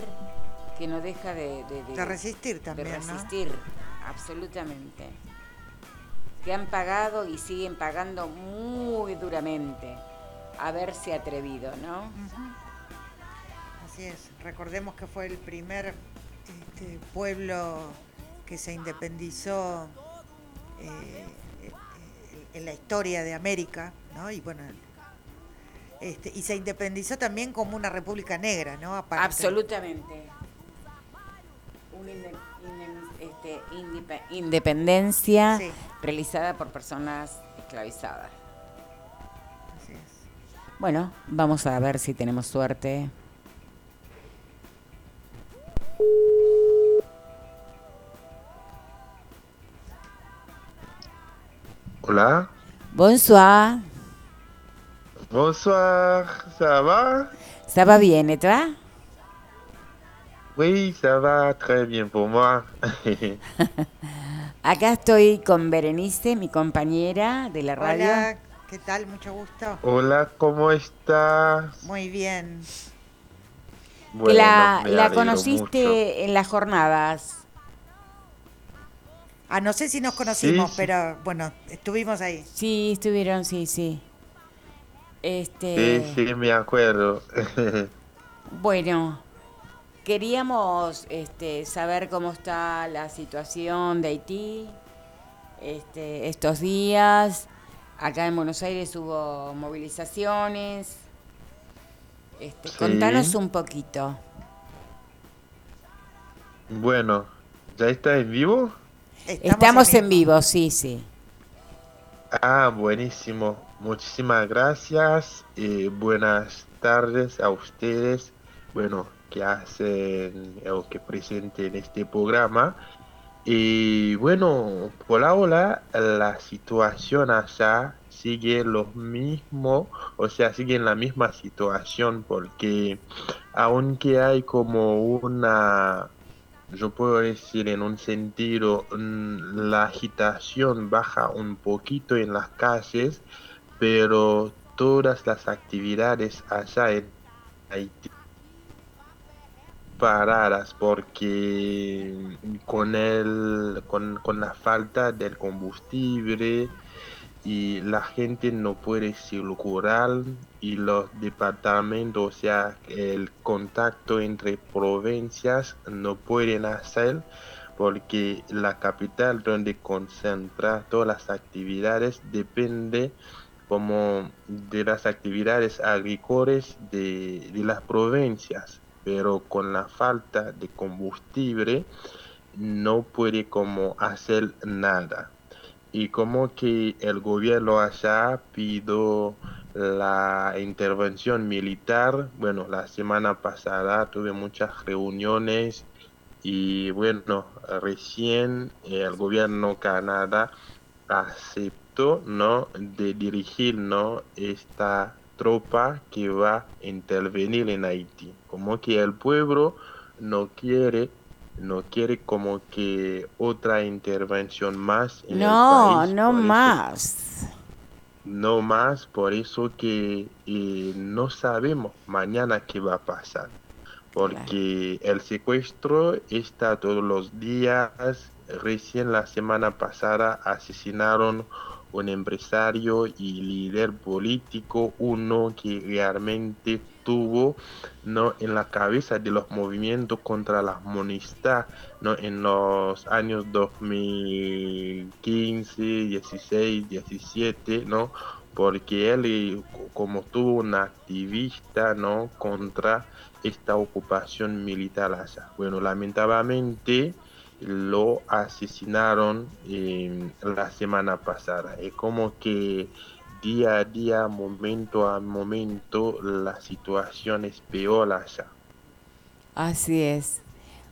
que no deja de, de- de- De resistir también, de ¿no? resistir, absolutamente. Que han pagado y siguen pagando muy duramente. Haberse atrevido, ¿no? Así es. Recordemos que fue el primer este, pueblo que se independizó eh, eh, en la historia de América, ¿no? Y bueno, este, y se independizó también como una república negra, ¿no? Aparte. Absolutamente. Inde- este, independencia Sí. realizada por personas esclavizadas. Así es. Bueno, vamos a ver si tenemos suerte. Hola. Bonsoir. Bonsoir, ça va Ça va bien, et toi? Oui, ça va très bien pour moi. Acá estoy con Berenice, mi compañera de la radio. Hola, ¿qué tal? Mucho gusto. Hola, ¿cómo estás? Muy bien. Bueno, la, me la conociste mucho. en las jornadas. Ah, no sé si nos conocimos, sí. pero bueno, estuvimos ahí. Sí, estuvieron, sí, sí. Este, Sí, sí, me acuerdo. Bueno, queríamos este, saber cómo está la situación de Haití este, estos días. Acá en Buenos Aires hubo movilizaciones. Este, Sí. Contanos un poquito. bueno, ¿ya está en vivo? Estamos, en vivo, sí, sí. Ah, buenísimo. Muchísimas gracias y buenas tardes a ustedes, bueno, que hacen o que presenten este programa. Y bueno, por ahora la situación allá sigue lo mismo, o sea, sigue en la misma situación porque aunque hay como una yo puedo decir en un sentido, mm, la agitación baja un poquito en las calles, pero todas las actividades allá en Haití paradas porque con el con, con la falta del combustible y la gente no puede circular y los departamentos, o sea, el contacto entre provincias no pueden hacer porque la capital donde concentra todas las actividades depende como de las actividades agrícolas de, de las provincias, pero con la falta de combustible no puede como hacer nada y como que el gobierno allá pidió la intervención militar. Bueno, la semana pasada tuve muchas reuniones y bueno, recién el gobierno Canadá aceptó no de dirigir no esta tropa que va a intervenir en Haití. Como que el pueblo no quiere, no quiere como que otra intervención más en No, el país. no eso- más. no más, por eso que eh, no sabemos mañana qué va a pasar. Porque el secuestro está todos los días. Recién la semana pasada asesinaron un empresario y líder político, uno que realmente tuvo no en la cabeza de los movimientos contra la monista no en los años 2015, 16, 17, ¿no? Porque él eh, co- como tuvo un activista, ¿no? contra esta ocupación militar. Bueno, lamentablemente lo asesinaron eh, la semana pasada. Es como que día a día, momento a momento, la situación es peor allá. Así es.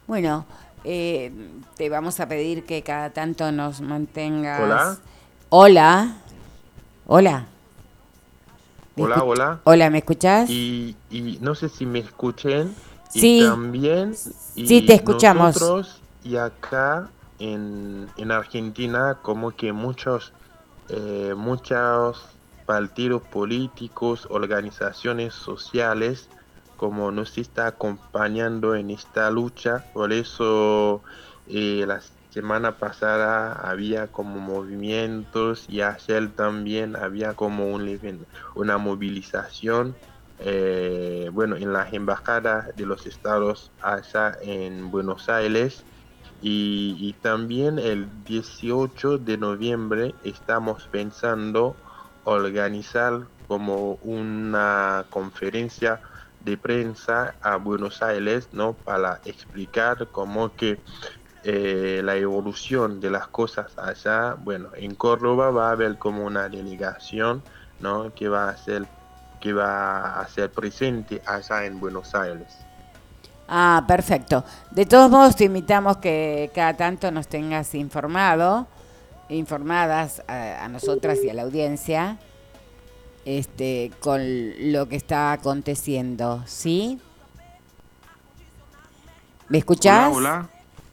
Bueno, eh, te vamos a pedir que cada tanto nos mantengas. Hola. Hola. Hola. ¿Me Hola, hola. Hola, ¿me escuchás? Y, y no sé si me escuchen. Sí. Y también. y Sí, te escuchamos. Nosotros y acá en, en Argentina, como que muchos, eh, muchos partidos políticos, organizaciones sociales, como nos está acompañando en esta lucha. Por eso eh, la semana pasada había como movimientos y ayer también había como un una movilización eh, bueno en las embajadas de los estados allá en Buenos Aires y, también el 18 de noviembre estamos pensando organizar como una conferencia de prensa a Buenos Aires, ¿no? Para explicar cómo que eh, la evolución de las cosas allá, bueno, en Córdoba va a haber como una delegación, ¿no? Que va a ser, que va a ser presente allá en Buenos Aires. Ah, perfecto. De todos modos, te invitamos que cada tanto nos tengas informado, informadas a, a nosotras y a la audiencia, este, con lo que está aconteciendo, ¿sí? ¿Me escuchás? Hola, hola.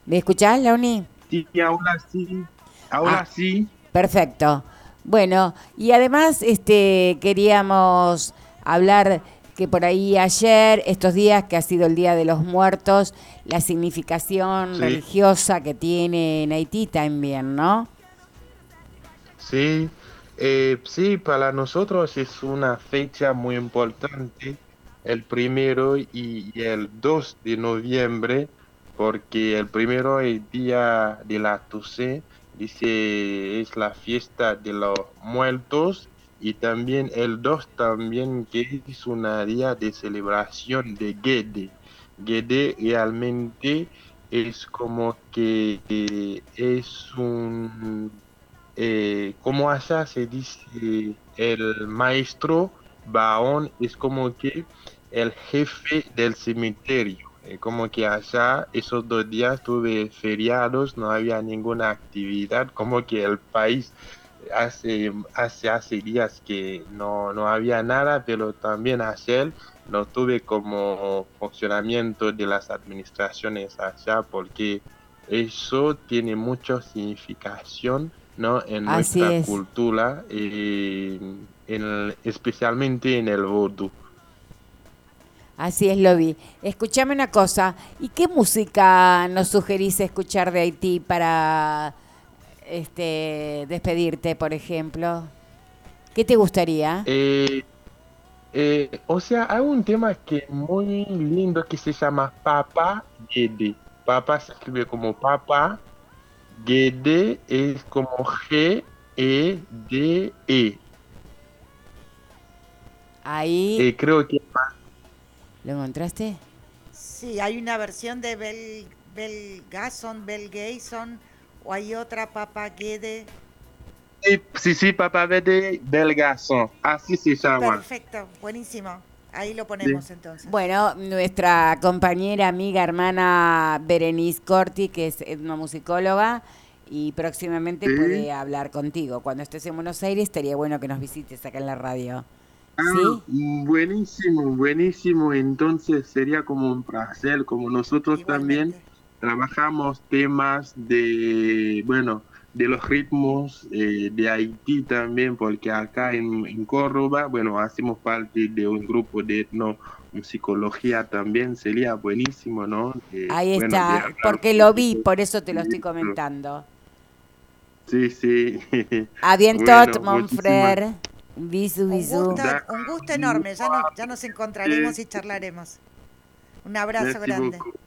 ¿Me escuchás, Launi? Sí, ahora sí, ahora Ah. sí. Perfecto. Bueno, y además este queríamos hablar que por ahí ayer, estos días que ha sido el Día de los Muertos, la significación Sí. religiosa que tiene en Haití también, ¿no? Sí, eh, sí, para nosotros es una fecha muy importante, el primero y, y el 2 de noviembre, porque el primero es día de la Toussaint, dice es la fiesta de los muertos, y también el 2 también que es una día de celebración de Gede. Gede realmente es como que eh, es un eh, como allá se dice el maestro Baón es como que el jefe del cementerio. Eh, como que allá esos dos días tuve feriados, no había ninguna actividad, como que el país hace, hace, hace días que no, no había nada, pero también ayer no tuve como funcionamiento de las administraciones allá porque eso tiene mucha significación ¿no? en Así nuestra es. cultura, eh, en- especialmente en el vodú. Así es, lo vi. Escuchame una cosa, ¿y qué música nos sugerís escuchar de Haití para este despedirte, por ejemplo? ¿Qué te gustaría? Eh, eh, o sea, hay un tema que es muy lindo que se llama Papa Gede. Papa se escribe como Papa, Gede es como G-E-D-E. Ahí, Eh, creo que ¿lo encontraste? Sí, hay una versión de Bel, Bel Gasson, Bel Gayson, o hay otra Papa Guede. sí, sí, sí, Papa Gede del Garçon, así se llama. Perfecto, buenísimo. Ahí lo ponemos entonces. Bueno, nuestra compañera, amiga, hermana Berenice Corti, que es etnomusicóloga, y próximamente Sí. puede hablar contigo. Cuando estés en Buenos Aires, estaría bueno que nos visites acá en la radio. Ah, ¿Sí? buenísimo, buenísimo. Entonces sería como un placer, como nosotros también trabajamos temas de, bueno, de los ritmos eh, de Haití también, porque acá en, en Córdoba, bueno, hacemos parte de un grupo de etnomusicología también, sería buenísimo, ¿no? Eh, Ahí bueno, está, porque lo vi, por eso te lo estoy comentando. Sí, sí. A bien Bueno, tot, mon muchísimas- frère. Bisu, Un bisu. gusto, un gusto enorme. Ya nos, ya nos encontraremos y charlaremos. Un abrazo Merci grande. beaucoup.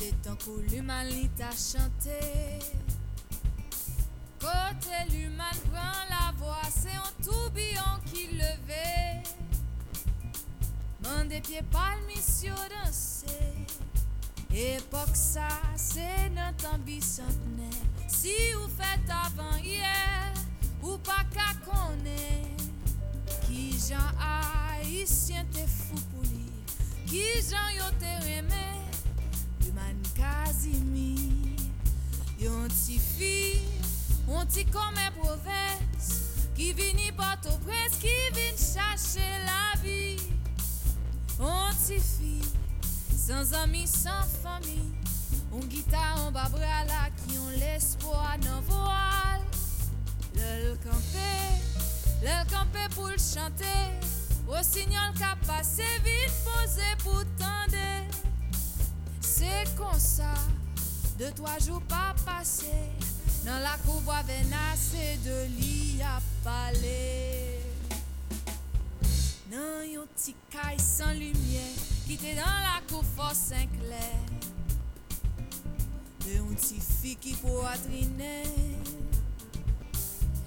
c'est tant kou l'human li ta chante. Kote l'human pran la voix, c'est un tourbillon qui leve. Man de pied palmisyo danse, epok sa, se nan tan bisantene. Si ou fet avan hier, ou pa ka konen. Ki jan haisyen te fou pou li Ki jan yo te reme Human Kazimi Yon ti fi Yon ti kome provins Ki vini porto pres Ki vin chache la vi Yon ti fi Sans ami, sans fami On gita, on babra la Ki yon l'espoir nan voal Lel kampe Lèl kampe pou l chante O signal ka pase vite pose pou tende Se kon sa, de twa jou pa pase, nan la kou bo avenase de li a pale. Nan yon ti kay san lumye, Ki te dan la kou fos senkler. De yon ti fi ki pou atrine,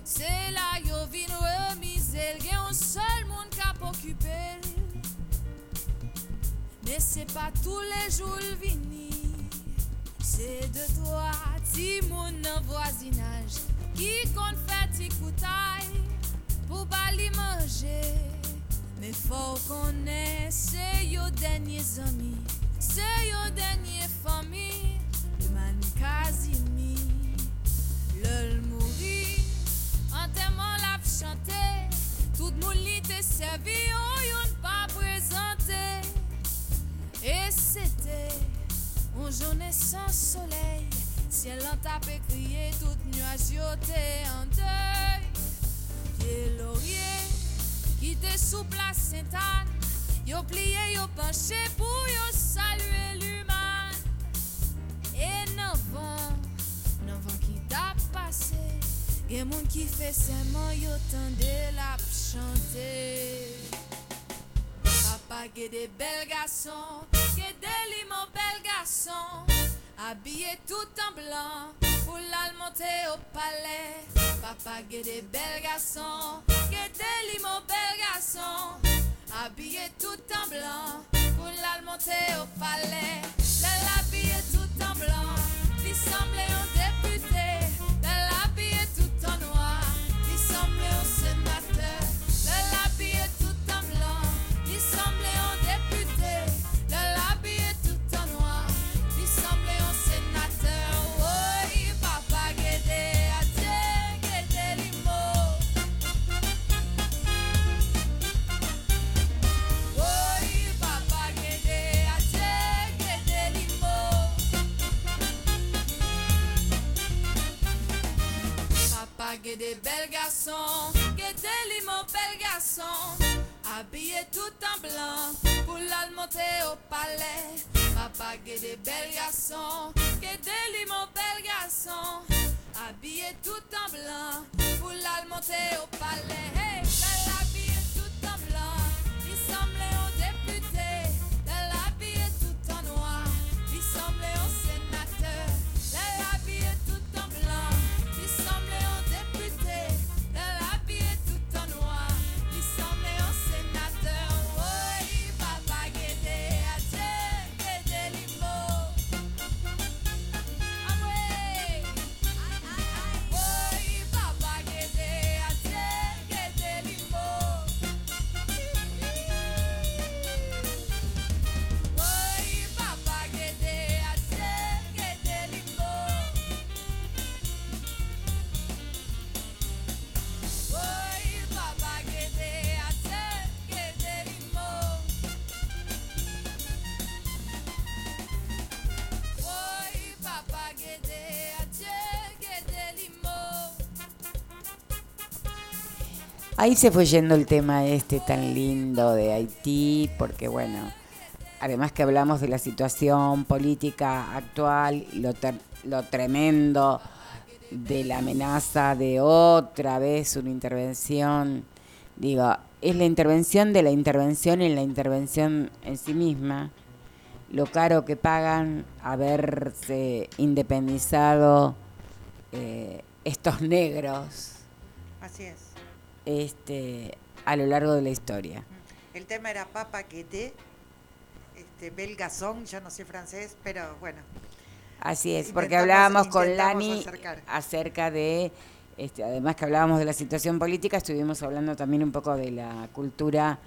se la yo vin remize, gen yon sol moun kap okupel. Mais c'est pas tous les jours le vini C'est de toi, ti moun nan voisinage Qui compte faire ti koutaille Pour pas li manger. Mais faut qu'on ait C'est yo derniers amis C'est yo dernier famille Le man Kazimi Le mourir En la chanter Tout moun li te servi oh, On yon pas présenté et c'était une journée sans soleil. Ciel en tapé, crié, tout nuage yoté en deuil. Et laurier qui te sous place Sainte-Anne, yo plié, yo penché pour yo saluer l'humain. Et non vent, non vent qui t'a passé, gen moun qui fait seulement yo tendez la chanter pagaie des belles garçons, que des limons belles garçons, habillés tout en blanc, pour l'almonter au palais. Papa gué des belles garçons, que des limons belles garçons, habillés tout en blanc, pour l'almonter au palais. Tout en blanc, Get des belles garçons, get des mon bel garçon, habillé tout en blanc pour la monter au palais. Papa get des belles garçons, get des mon bel garçon, habillé tout en blanc pour la monter au palais. Ahí se fue yendo el tema este tan lindo de Haití, porque bueno, además que hablamos de la situación política actual, lo, lo tremendo de la amenaza de otra vez una intervención, digo, es la intervención de la intervención en la intervención en sí misma, lo caro que pagan haberse independizado eh, estos negros Así es. Este, a lo largo de la historia. El tema era Papa Queté, este, belgazón, yo no sé francés, pero bueno. Así es, porque hablábamos con Lani acercar. acerca de, este, además que hablábamos de la situación política, estuvimos hablando también un poco de la cultura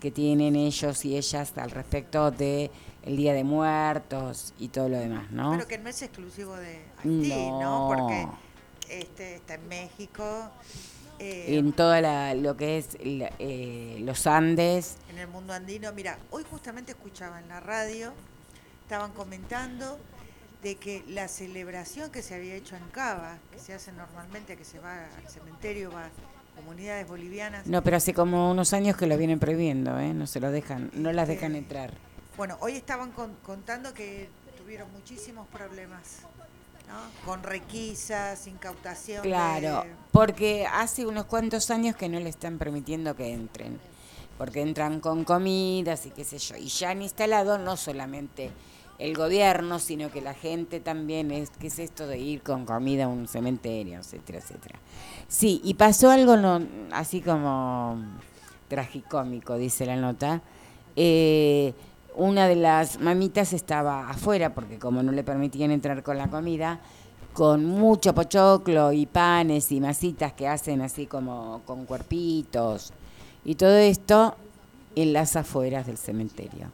que tienen ellos y ellas al respecto de el Día de Muertos y todo lo demás, ¿no? Pero que no es exclusivo de Haití, ¿no? No. Porque este, está en México, eh, En todo lo que es la- eh, los Andes, en el mundo andino. Mira, hoy justamente escuchaba en la radio, estaban comentando de que la celebración que se había hecho en Cava, que se hace normalmente, que se va al cementerio, va comunidades bolivianas. no, pero hace como unos años que lo vienen prohibiendo, ¿eh? No se lo dejan, no las dejan entrar. Bueno, hoy estaban con- contando que tuvieron muchísimos problemas, Con requisas, incautación. Claro, porque hace unos cuantos años que no le están permitiendo que entren, porque entran con comidas y qué sé yo, y ya han instalado no solamente el gobierno, sino que la gente también es, ¿qué es esto de ir con comida a un cementerio, etcétera, etcétera? Sí, y pasó algo no, así como tragicómico, dice la nota. Eh, una de las mamitas estaba afuera, porque como no le permitían entrar con la comida, con mucho pochoclo y panes y masitas que hacen así como con cuerpitos y todo esto en las afueras del cementerio.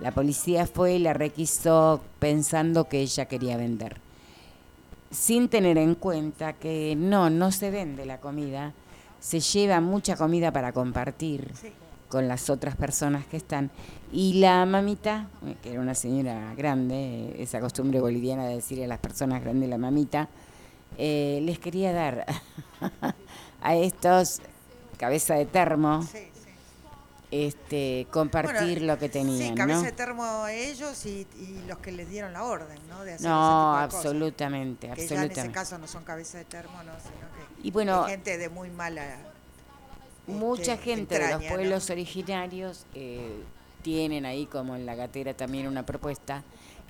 La policía fue y la requisó pensando que ella quería vender, sin tener en cuenta que no, no se vende la comida, se lleva mucha comida para compartir con las otras personas que están. Y la mamita, eh, que era una señora grande, eh, esa costumbre boliviana de decirle a las personas grandes la mamita, eh, les quería dar a estos cabeza de termo, este, compartir Bueno, lo que tenían, Sí, cabeza ¿no? de termo ellos y, y los que les dieron la orden, ¿no? De hacer No, ese tipo de cosas. absolutamente, Que ya en absolutamente. ese caso no son cabeza de termo, no, sino que Y bueno, gente de muy mala Mucha este, gente de los pueblos originarios eh, tienen ahí como en la gatera también una propuesta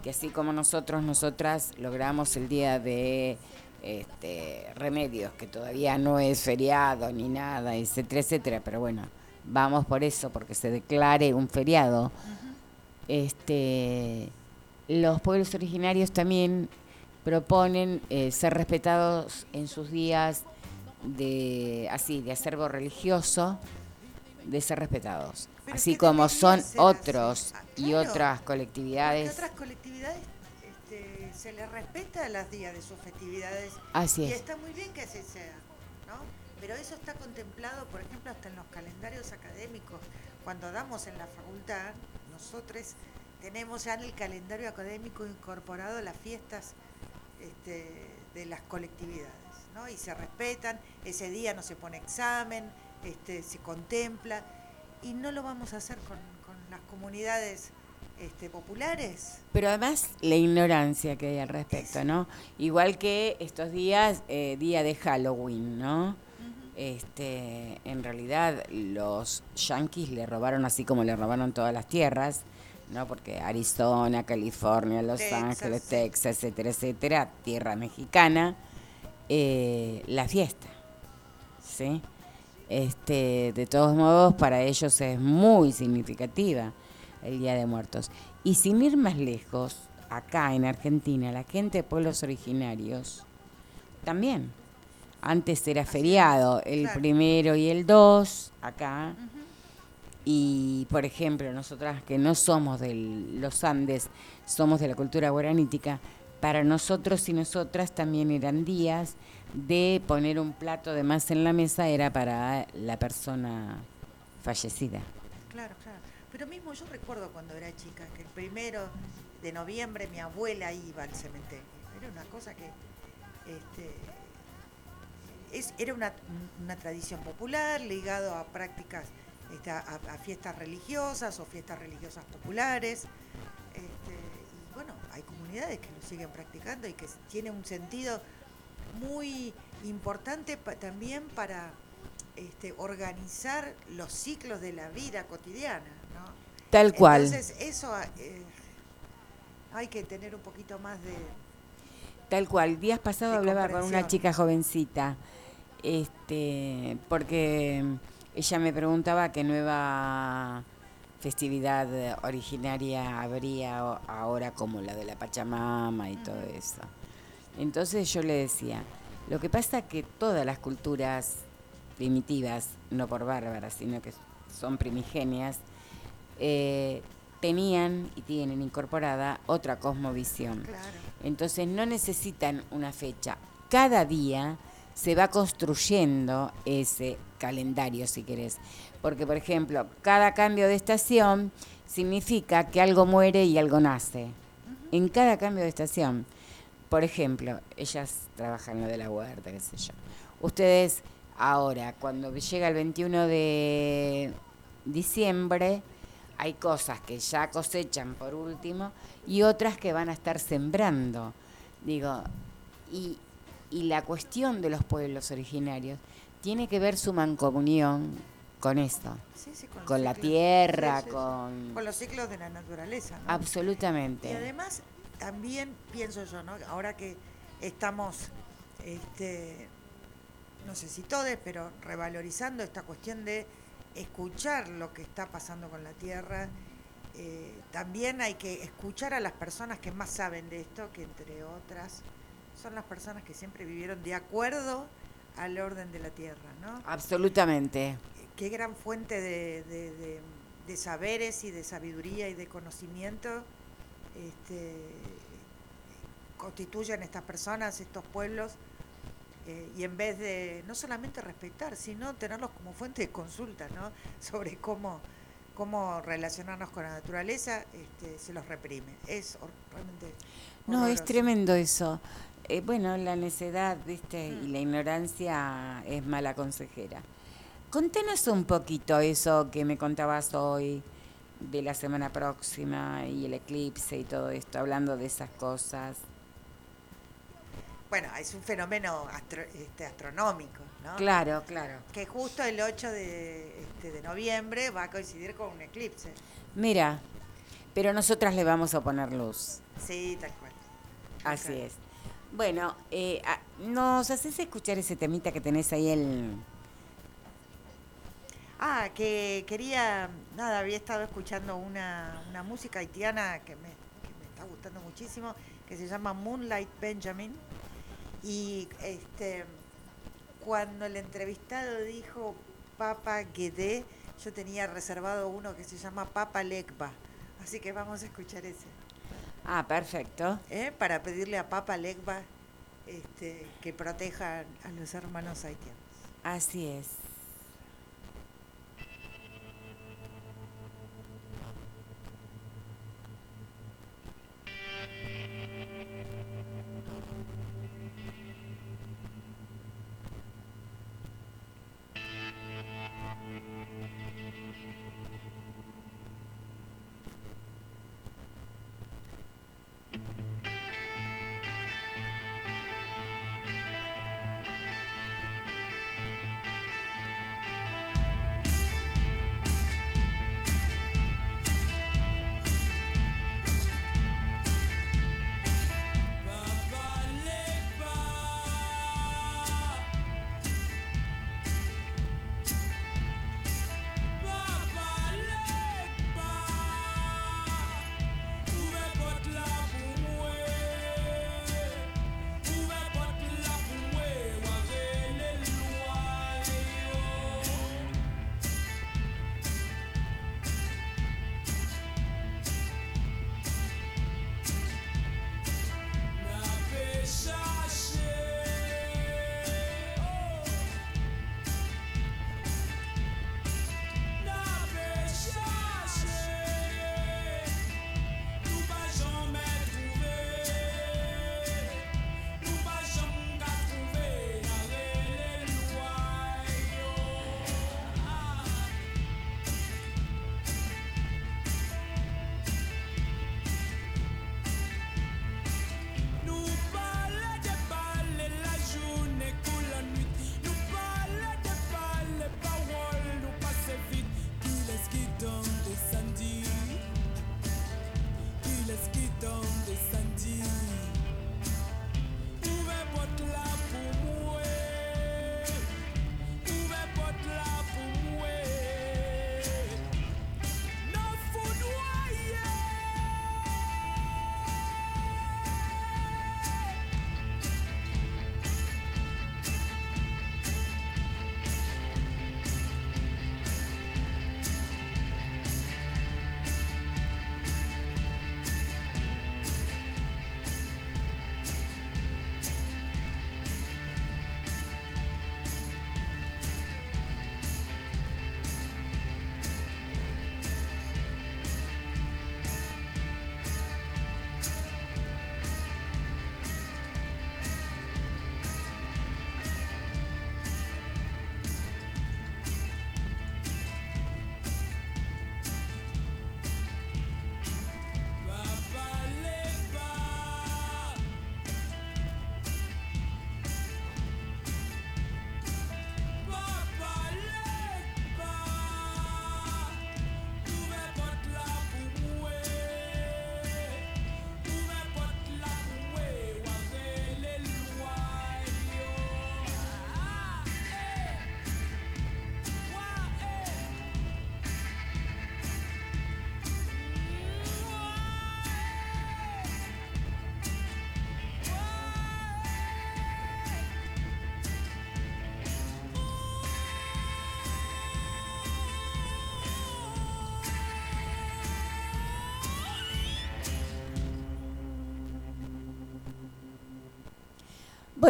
que así como nosotros, nosotras logramos el día de este, remedios, que todavía no es feriado ni nada, etcétera, etcétera, pero bueno, vamos por eso, porque se declare un feriado. Este, los pueblos originarios también proponen eh, ser respetados en sus días de así de acervo religioso de ser respetados Pero así como son otros y claro. otras colectividades otras colectividades este, se les respeta los días de sus festividades. Así y es. está muy bien que así sea, ¿no? Pero eso está contemplado, por ejemplo, hasta en los calendarios académicos. Cuando damos en la facultad, nosotros tenemos ya en el calendario académico incorporado las fiestas este, de las colectividades, ¿no? Y se respetan, ese día no se pone examen, este, se contempla, y no lo vamos a hacer con, con las comunidades este, populares. pero además la ignorancia que hay al respecto no igual que estos días eh, día de Halloween no este en realidad los yanquis le robaron así como le robaron todas las tierras no porque Arizona California Los Ángeles. Texas etcétera etcétera tierra mexicana eh, la fiesta sí este de todos modos para ellos es muy significativa el Día de Muertos. Y sin ir más lejos acá en Argentina la gente de pueblos originarios también. Antes era feriado el primero y el dos acá. Y por ejemplo nosotras que no somos de los Andes somos de la cultura guaranítica para nosotros y nosotras también eran días de poner un plato de más en la mesa era para la persona fallecida Claro, claro. Pero mismo yo recuerdo cuando era chica que el primero de noviembre mi abuela iba al cementerio. Era una cosa que este, es, era una, una tradición popular ligado a prácticas, este, a, a fiestas religiosas o fiestas religiosas populares. Comunidades que lo siguen practicando y que tiene un sentido muy importante pa- también para este, organizar los ciclos de la vida cotidiana. ¿no? Tal cual. Entonces, eso eh, hay que tener un poquito más de... Tal cual. Días pasados hablaba con una chica jovencita, este, porque ella me preguntaba qué nueva festividad originaria habría ahora como la de la Pachamama y todo eso. Entonces yo le decía, lo que pasa que todas las culturas primitivas, no por bárbaras, sino que son primigenias, eh, tenían y tienen incorporada otra cosmovisión. Entonces no necesitan una fecha. Cada día se va construyendo ese calendario, si querés. Porque, por ejemplo, cada cambio de estación significa que algo muere y algo nace. En cada cambio de estación. Por ejemplo, ellas trabajan lo de la huerta, qué sé yo. Ustedes ahora, cuando llega el 21 de diciembre, hay cosas que ya cosechan por último y otras que van a estar sembrando. Digo, y, y la cuestión de los pueblos originarios tiene que ver su mancomunión con esto, Sí, sí, con, la ciclos. tierra, con los ciclos de la naturaleza. ¿no? Absolutamente. Y además, también pienso yo, ¿no? ahora que estamos, este, no sé si todos, pero revalorizando esta cuestión de escuchar lo que está pasando con la tierra, eh, también hay que escuchar a las personas que más saben de esto, que entre otras son las personas que siempre vivieron de acuerdo al orden de la tierra, ¿no? Absolutamente. qué gran fuente de, de- de- de saberes y de sabiduría y de conocimiento este, constituyen estas personas, estos pueblos, eh, y en vez de no solamente respetar, sino tenerlos como fuente de consulta ¿no? sobre cómo, cómo relacionarnos con la naturaleza, este, se los reprime. Es realmente... No, es horroroso. tremendo eso. Eh, bueno, la necedad, viste, y la ignorancia es mala consejera. Contanos un poquito eso que me contabas hoy de la semana próxima y el eclipse y todo esto, hablando de esas cosas. Bueno, es un fenómeno astro- este, astronómico, ¿no? Claro, claro. Que justo el 8 de, este, de noviembre va a coincidir con un eclipse. Mira, pero nosotras le vamos a poner luz. Sí, tal cual. Así es. Bueno, eh, ah, ¿nos haces escuchar ese temita que tenés ahí el... Ah, que quería, nada, había estado escuchando una, una música haitiana que me, que me está gustando muchísimo, que se llama Moonlight Benjamin. Y este, cuando el entrevistado dijo Papa Guedé, yo tenía reservado uno que se llama Papa Legba. Así que vamos a escuchar ese. Ah, perfecto. ¿eh? Para pedirle a Papa Legba este, que proteja a los hermanos haitianos. Así es.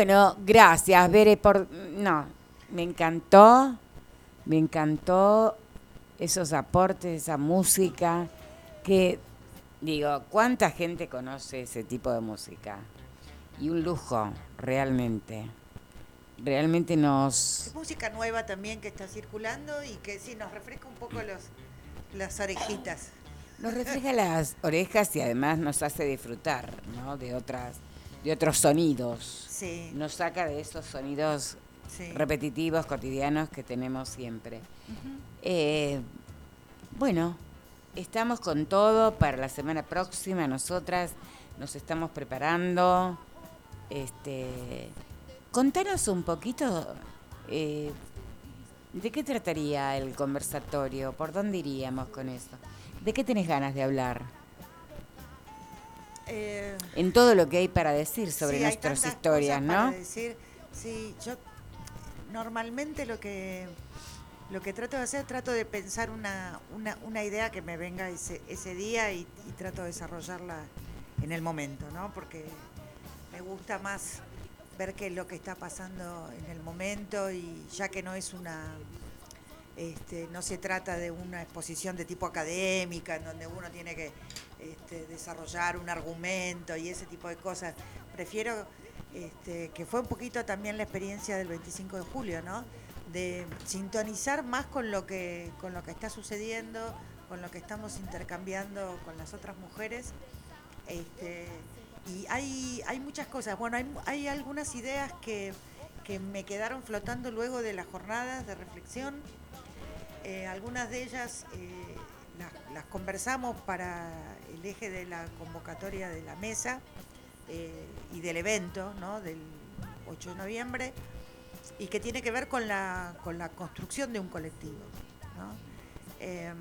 Bueno, gracias, Bere, por... No, me encantó, me encantó esos aportes, esa música, que, digo, ¿cuánta gente conoce ese tipo de música? Y un lujo, realmente. Realmente nos... Es música nueva también que está circulando y que sí nos refresca un poco los, las orejitas. Nos refleja las orejas y además nos hace disfrutar, ¿no? De otras, de otros sonidos. Sí. Nos saca de esos sonidos Sí. repetitivos, cotidianos que tenemos siempre. Eh, bueno, estamos con todo para la semana próxima. Nosotras nos estamos preparando. Este, contanos un poquito eh, de qué trataría el conversatorio, por dónde iríamos con eso. ¿De qué tenés ganas de hablar? Eh, En todo lo que hay para decir sobre sí, nuestras historias, cosas para ¿no? decir. Sí, yo normalmente lo que lo que trato de hacer, trato de pensar una, una, una idea que me venga ese, ese día y, y trato de desarrollarla en el momento, ¿no? Porque me gusta más ver qué es lo que está pasando en el momento y ya que no es una este, no se trata de una exposición de tipo académica en donde uno tiene que este, desarrollar un argumento y ese tipo de cosas. Prefiero este, que fue un poquito también la experiencia del 25 de julio, ¿no? De sintonizar más con lo que con lo que está sucediendo, con lo que estamos intercambiando con las otras mujeres. Este, y hay, hay muchas cosas. Bueno, hay, hay algunas ideas que, que me quedaron flotando luego de las jornadas de reflexión. Eh, algunas de ellas eh, las, conversamos para el eje de la convocatoria de la mesa eh, y del evento ¿no? del 8 de noviembre y que tiene que ver con la, con la construcción de un colectivo. Eh,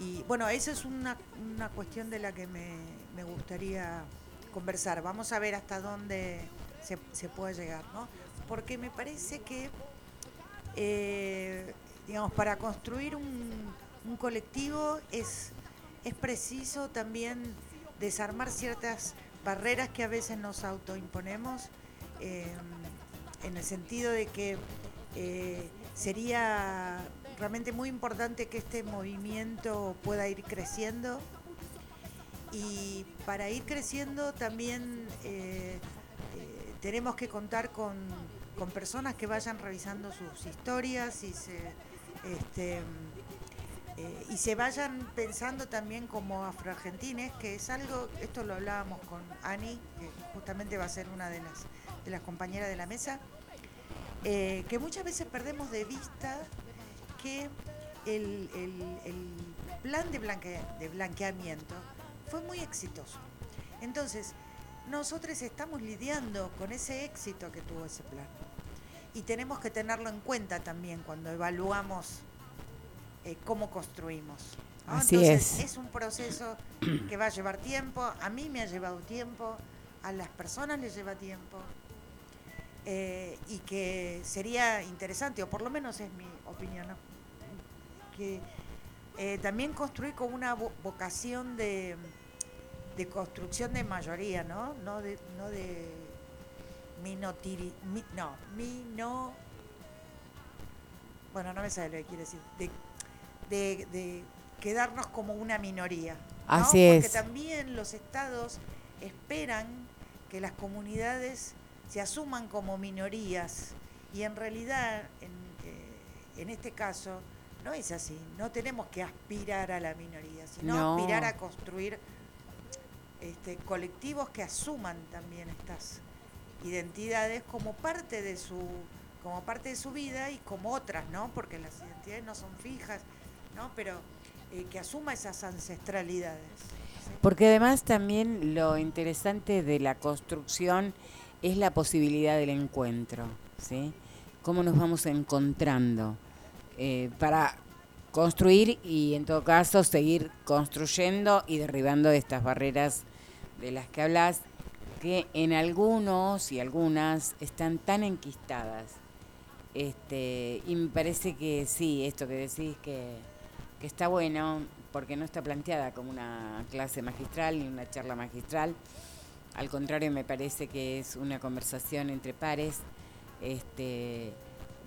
y bueno, esa es una, una cuestión de la que me, me gustaría conversar. Vamos a ver hasta dónde se, se puede llegar, ¿no? Porque me parece que, eh, digamos, para construir un, un colectivo es, es preciso también desarmar ciertas barreras que a veces nos autoimponemos, eh, en el sentido de que eh, sería realmente muy importante que este movimiento pueda ir creciendo. Y para ir creciendo también eh, tenemos que contar con, con personas que vayan revisando sus historias y se, este, y se vayan pensando también como afroargentines, que es algo, esto lo hablábamos con Ani, que justamente va a ser una de las, de las compañeras de la mesa, eh, que muchas veces perdemos de vista que el, el- el plan de, blanque- de blanqueamiento fue muy exitoso. Entonces, nosotros estamos lidiando con ese éxito que tuvo ese plan. Y tenemos que tenerlo en cuenta también cuando evaluamos eh, cómo construimos. ¿no? Así Entonces, es. es un proceso que va a llevar tiempo, a mí me ha llevado tiempo, a las personas les lleva tiempo, eh, y que sería interesante, o por lo menos es mi opinión, ¿no? que eh, también construir con una vo- vocación de, de construcción de mayoría, ¿no? No de, no de minotiri, mi- no, mino, bueno, no me sabe lo que quiere decir, de, de, de quedarnos como una minoría. ¿no? Así Porque es. también los estados esperan que las comunidades se asuman como minorías y en realidad, en, eh, en este caso, no es así. No tenemos que aspirar a la minoría, sino No. aspirar a construir este, colectivos que asuman también estas identidades como parte de su como parte de su vida y como otras, ¿no? Porque las identidades no son fijas, ¿no? Pero eh, que asuma esas ancestralidades. Porque además también lo interesante de la construcción es la posibilidad del encuentro, ¿sí? Cómo nos vamos encontrando eh, para construir y en todo caso seguir construyendo y derribando estas barreras de las que hablas, que en algunos y algunas están tan enquistadas. Este, y me parece que sí, esto que decís que, que está bueno, porque no está planteada como una clase magistral ni una charla magistral, Al contrario, me parece que es una conversación entre pares, este,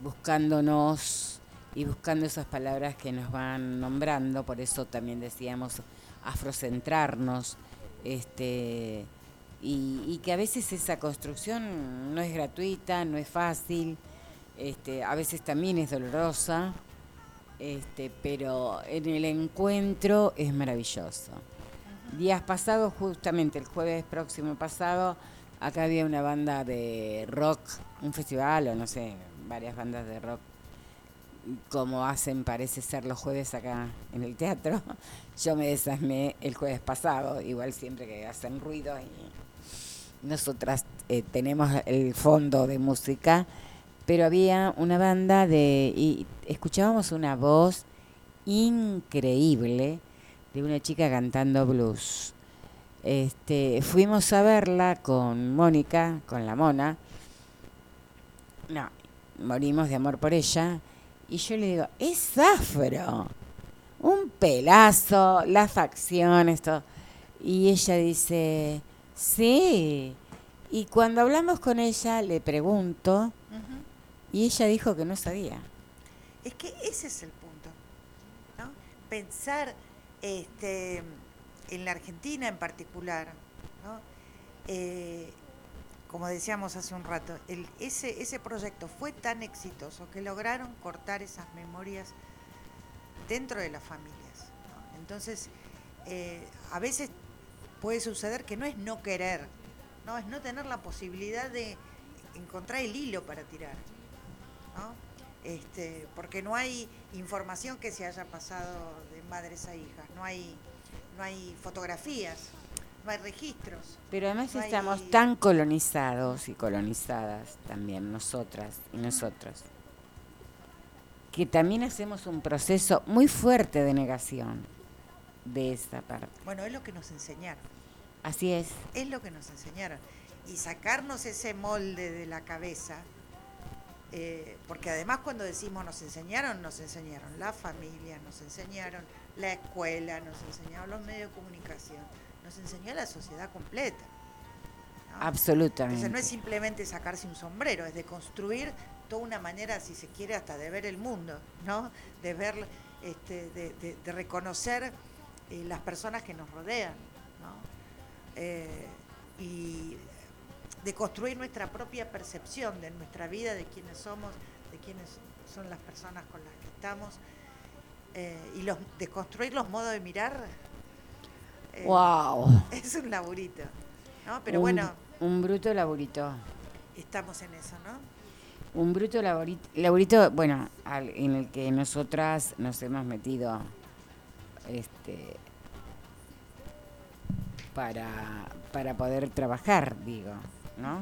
buscándonos y buscando esas palabras que nos van nombrando, por eso también decíamos afrocentrarnos, este, y, que a veces esa construcción no es gratuita, no es fácil, este, a veces también es dolorosa, este, pero en el encuentro es maravilloso. Días pasados, justamente el jueves próximo pasado, acá había una banda de rock, un festival o no sé, varias bandas de rock, como hacen parece ser los jueves acá en el teatro. Yo me desasmé el jueves pasado, igual siempre que hacen ruido y nosotras eh, tenemos el fondo de música, pero había una banda de y escuchábamos una voz increíble de una chica cantando blues. Este, fuimos a verla con Mónica, con la mona. No, morimos de amor por ella. Y yo le digo, es afro. Un pelazo, las facciones, todo. Y ella dice, sí. Y cuando hablamos con ella, le pregunto, y ella dijo que no sabía. Es que ese es el punto, ¿no? Pensar este, en la Argentina en particular, ¿no? Eh, como decíamos hace un rato, ese, ese proyecto fue tan exitoso que lograron cortar esas memorias dentro de las familias. Entonces, eh, a veces puede suceder que no es no querer, no es no tener la posibilidad de encontrar el hilo para tirar, ¿no? Este, porque no hay información que se haya pasado de madres a hijas, no hay, no hay fotografías, no hay registros. Pero además no hay- estamos tan colonizados y colonizadas también nosotras y nosotros, que también hacemos un proceso muy fuerte de negación de esa parte. Bueno, es lo que nos enseñaron, Así es. es lo que nos enseñaron. Y sacarnos ese molde de la cabeza, eh, porque además cuando decimos nos enseñaron, nos enseñaron la familia, nos enseñaron la escuela, nos enseñaron los medios de comunicación, nos enseñó la sociedad completa. ¿no? Absolutamente. Entonces no es simplemente sacarse un sombrero, es de construir toda una manera, si se quiere, hasta de ver el mundo, ¿no? De ver, este, de, de- de reconocer eh, las personas que nos rodean, ¿no? Eh, y de construir nuestra propia percepción de nuestra vida, de quiénes somos, de quiénes son las personas con las que estamos, eh, y los, de construir los modos de mirar. eh, Wow. Es un laburito, ¿no? Pero un, bueno, Un bruto laburito. estamos en eso, ¿no? Un bruto labori- laburito, bueno, al- en el que nosotras nos hemos metido este para, para poder trabajar, digo, ¿no?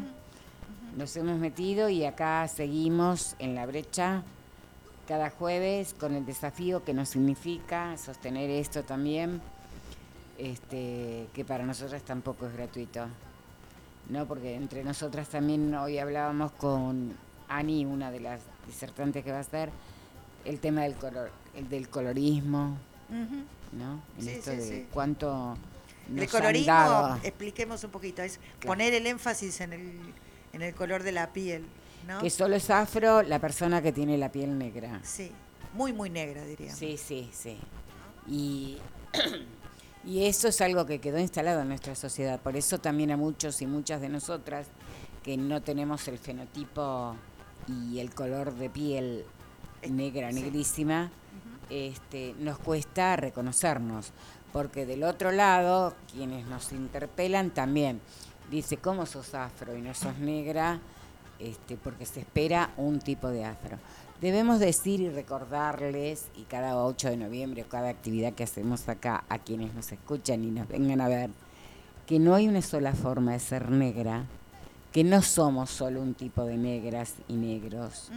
Nos hemos metido y acá seguimos en la brecha cada jueves con el desafío que nos significa sostener esto también, este, que para nosotras tampoco es gratuito. ¿no? Porque entre nosotras también hoy hablábamos con Ani, una de las disertantes que va a ser, el tema del color, el del colorismo, ¿no? En Sí, esto sí, de sí. cuánto nos han colorismo, dado. expliquemos un poquito, es Claro. poner el énfasis en el, en el color de la piel, ¿no? Que solo es afro la persona que tiene la piel negra. Sí, muy, muy negra, diríamos. Sí, sí, sí. Y, y eso es algo que quedó instalado en nuestra sociedad. Por eso también a muchos y muchas de nosotras que no tenemos el fenotipo y el color de piel negra, sí. negrísima, este, nos cuesta reconocernos. Porque del otro lado, quienes nos interpelan también dice, ¿cómo sos afro y no sos negra? Este, porque se espera un tipo de afro. Debemos decir y recordarles, y cada 8 de noviembre, cada actividad que hacemos acá, a quienes nos escuchan y nos vengan a ver, que no hay una sola forma de ser negra, que no somos solo un tipo de negras y negros,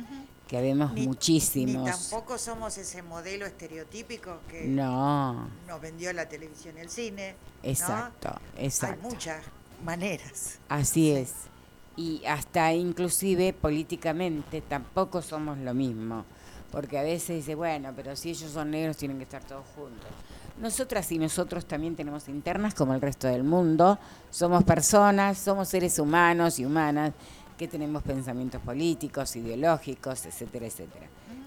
que Ni- muchísimos. Ni tampoco somos ese modelo estereotípico que No, nos vendió la televisión y el cine. ¿no? exacto, exacto. Hay muchas maneras. Así es. Y hasta inclusive políticamente tampoco somos lo mismo. Porque a veces dice, bueno, pero si ellos son negros tienen que estar todos juntos. nosotras y nosotros también tenemos internas como el resto del mundo. Somos personas, somos seres humanos y humanas que tenemos pensamientos políticos, ideológicos, etcétera, etcétera.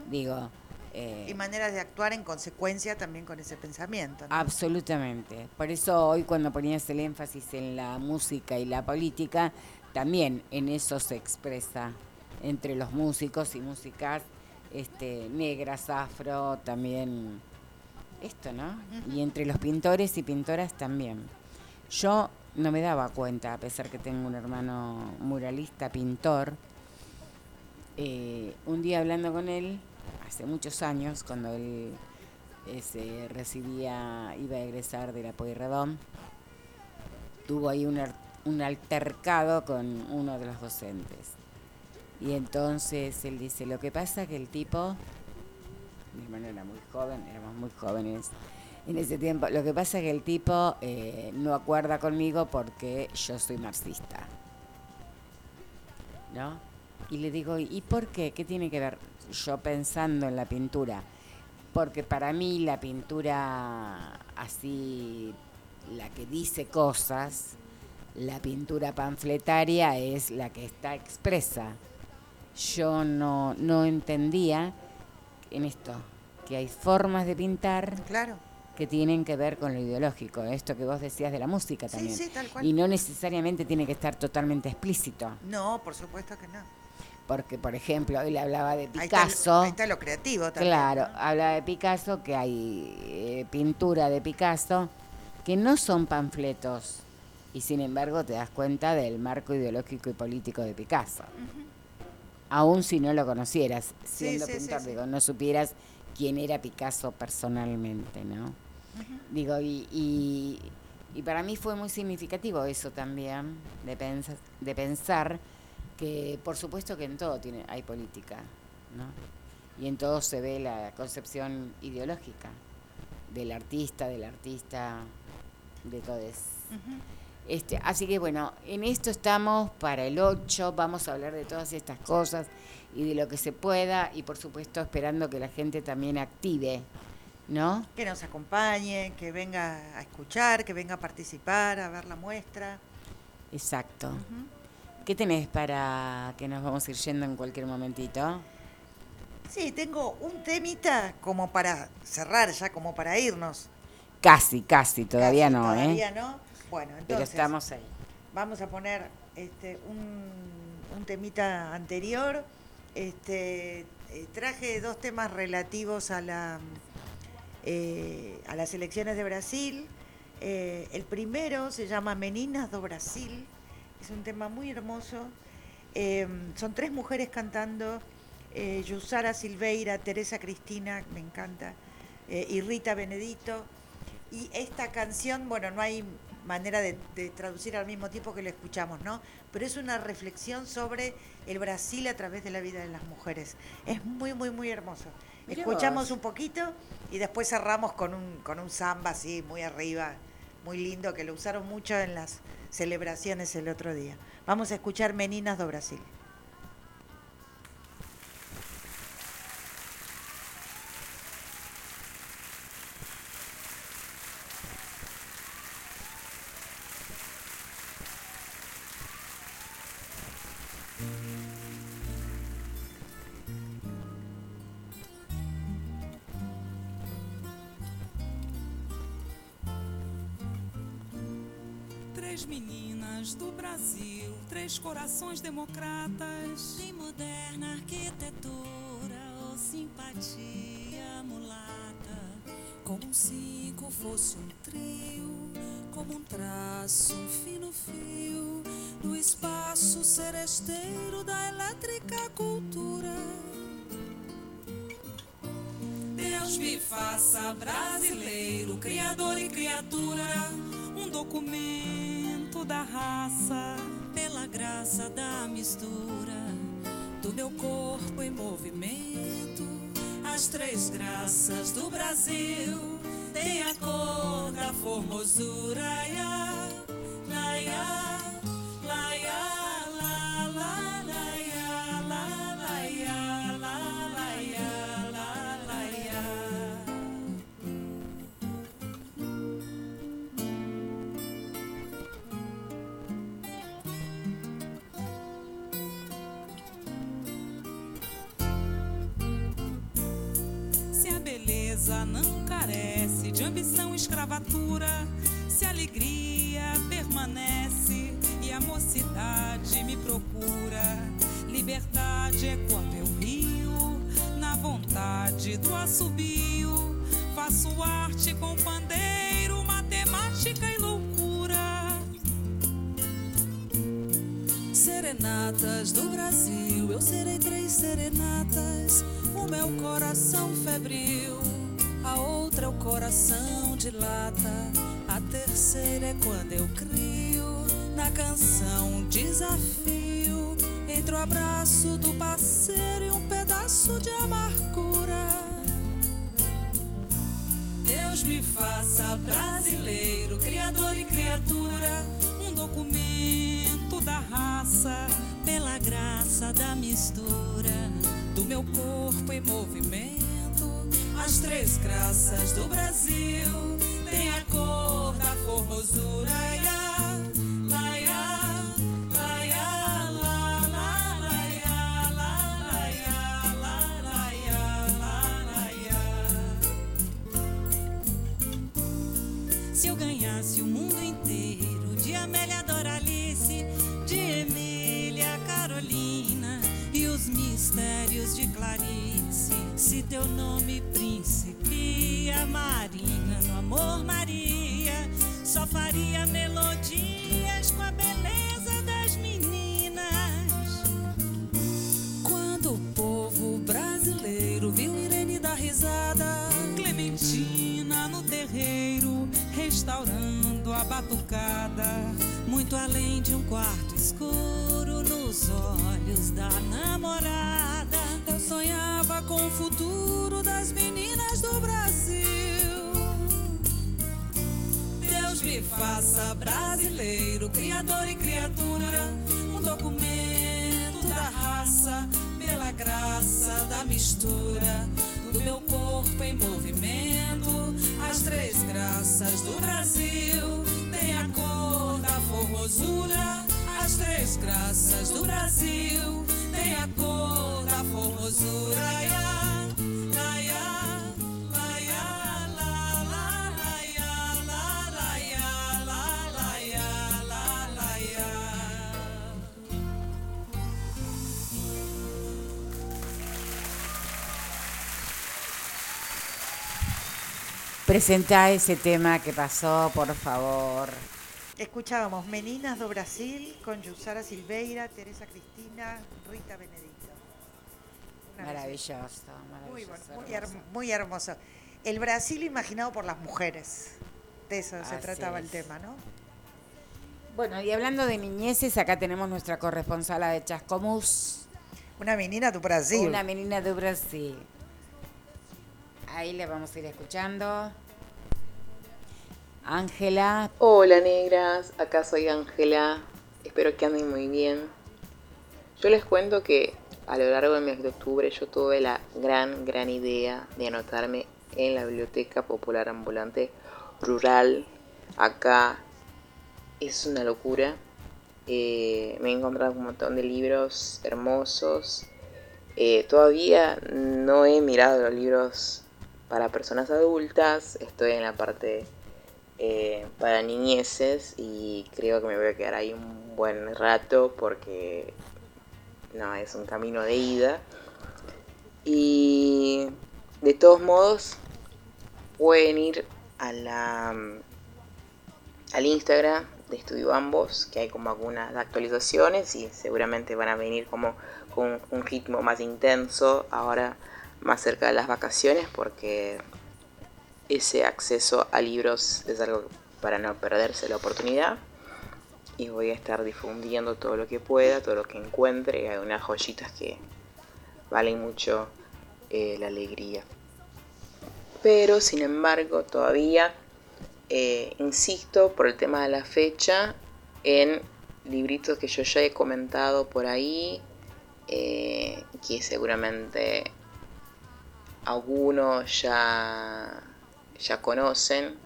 Digo, eh, Y maneras de actuar en consecuencia también con ese pensamiento. ¿no? Absolutamente. Por eso hoy cuando ponías el énfasis en la música y la política, también en eso se expresa entre los músicos y músicas este, negras, afro, también esto, ¿no? Y entre los pintores y pintoras también. Yo no me daba cuenta, a pesar que tengo un hermano muralista, pintor, eh, un día hablando con él, hace muchos años, cuando él eh, se recibía, iba a egresar de la Pueyrredón, tuvo ahí un, un altercado con uno de los docentes. Y entonces él dice, lo que pasa que el tipo, mi hermano era muy joven, éramos muy jóvenes en ese tiempo, lo que pasa que el tipo eh, no acuerda conmigo porque yo soy marxista. ¿No? Y le digo, ¿y por qué? ¿Qué tiene que ver yo pensando en la pintura? Porque para mí la pintura así, la que dice cosas, la pintura panfletaria es la que está expresa. Yo no, no entendía en esto, que hay formas de pintar Claro. Que tienen que ver con lo ideológico, esto que vos decías de la música Sí, también. sí, tal cual. Y no necesariamente tiene que estar totalmente explícito, No, por supuesto que no. porque por ejemplo, él hablaba de Ahí está, Picasso. lo, ahí está lo creativo también. Claro, ¿no? habla de Picasso, que hay eh, pintura de Picasso que no son panfletos y sin embargo te das cuenta del marco ideológico y político de Picasso. Aún si no lo conocieras, siendo sí, sí, pintor, sí. digo, no supieras quién era Picasso personalmente, ¿no? Digo, y, y, y para mí fue muy significativo eso también, de, pensa- de pensar que por supuesto que en todo tiene, hay política, ¿no? Y en todo se ve la concepción ideológica del artista, del artista, de todos. Este, así que bueno, en esto estamos para el 8, vamos a hablar de todas estas cosas y de lo que se pueda y por supuesto esperando que la gente también active, ¿no? Que nos acompañe, que venga a escuchar, que venga a participar, a ver la muestra. Exacto. ¿Qué tenés para que nos vamos a ir yendo en cualquier momentito? Sí, tengo un temita como para cerrar ya, como para irnos. Casi, casi, todavía Casi, no, Todavía ¿eh? no. Bueno, Pero entonces estamos ahí. vamos a poner este, un, un temita anterior. Este, eh, traje dos temas relativos a, la, eh, a las elecciones de Brasil. Eh, el primero se llama Meninas do Brasil. Es un tema muy hermoso. Eh, son tres mujeres cantando. Eh, Yusara Silveira, Teresa Cristina, me encanta, y Rita Benedito. Y esta canción, bueno, no hay manera de, de traducir al mismo tiempo que lo escuchamos, ¿no? Pero es una reflexión sobre el Brasil a través de la vida de las mujeres. Es muy, muy, muy hermoso. Escuchamos un poquito y después cerramos con un, con un samba así, muy arriba, muy lindo, que lo usaron mucho en las celebraciones el otro día. Vamos a escuchar Meninas do Brasil. Corações democratas. De moderna arquitetura ou simpatia mulata. Como se cinco fosse um trio, como um traço, um fino fio, no espaço seresteiro da elétrica cultura. Deus me faça brasileiro, criador e criatura, um documento da raça, graça da mistura. do meu corpo em movimento. As três graças do Brasil têm a cor da formosura. Ia, la, escravatura, se alegria permanece e a mocidade me procura. Liberdade é quando eu rio, na vontade do assobio. Faço arte com pandeiro, matemática e loucura. Serenatas do Brasil, eu serei três serenatas. É o coração febril, a outra é o coração de lata. A terceira é quando eu crio na canção um desafio entre o abraço do parceiro e um pedaço de amargura. Deus me faça brasileiro, criador e criatura, um documento da raça, pela graça da mistura do meu corpo em movimento. As três graças do Brasil têm a cor da formosura. Ia, laia, laia, la, la, laia, la, laia, la, laia, la, laia. Se eu ganhasse o mundo inteiro de Amélia Doralice, de Emília Carolina e os mistérios de Clarice, se teu nome Marina no amor Maria, só faria melodias restaurando a batucada, muito além de um quarto escuro nos olhos da namorada. Eu sonhava com o futuro das meninas do Brasil. Deus me faça brasileiro, criador e criatura, um documento da raça, pela graça da mistura do meu corpo em movimento. As três graças do Brasil têm a cor da formosura. As três graças do Brasil têm a cor da formosura. Laia, Presenta ese tema que pasó, por favor. Escuchábamos Meninas do Brasil con Yusara Silveira, Teresa Cristina, Rita Benedito. Una Maravilloso, Muy, maravilloso. bueno, muy, hermoso. her- muy hermoso. El Brasil imaginado por las mujeres. De eso se trataba el tema, ¿no? Bueno, y hablando de niñeces, acá tenemos nuestra corresponsala de Chascomús. Una menina do Brasil. Una menina de Brasil. Ahí le vamos a ir escuchando. Ángela, Hola negras, acá soy Ángela, espero que anden muy bien. Yo les cuento que a lo largo del mes de octubre yo tuve la gran, gran idea de anotarme en la Biblioteca Popular Ambulante Rural. Acá es una locura. Eh, me he encontrado un montón de libros hermosos. Eh, todavía no he mirado los libros para personas adultas. Estoy en la parte eh, para niñeces y creo que me voy a quedar ahí un buen rato porque no, es un camino de ida. Y de todos modos pueden ir a la, al Instagram de Estudio Ambos, que hay como algunas actualizaciones y seguramente van a venir como con un ritmo más intenso ahora más cerca de las vacaciones porque ese acceso a libros es algo para no perderse la oportunidad y voy a estar difundiendo todo lo que pueda, todo lo que encuentre, hay unas joyitas que valen mucho eh, la alegría. Pero sin embargo todavía eh, insisto por el tema de la fecha en libritos que yo ya he comentado por ahí, eh, que seguramente algunos ya, ya conocen.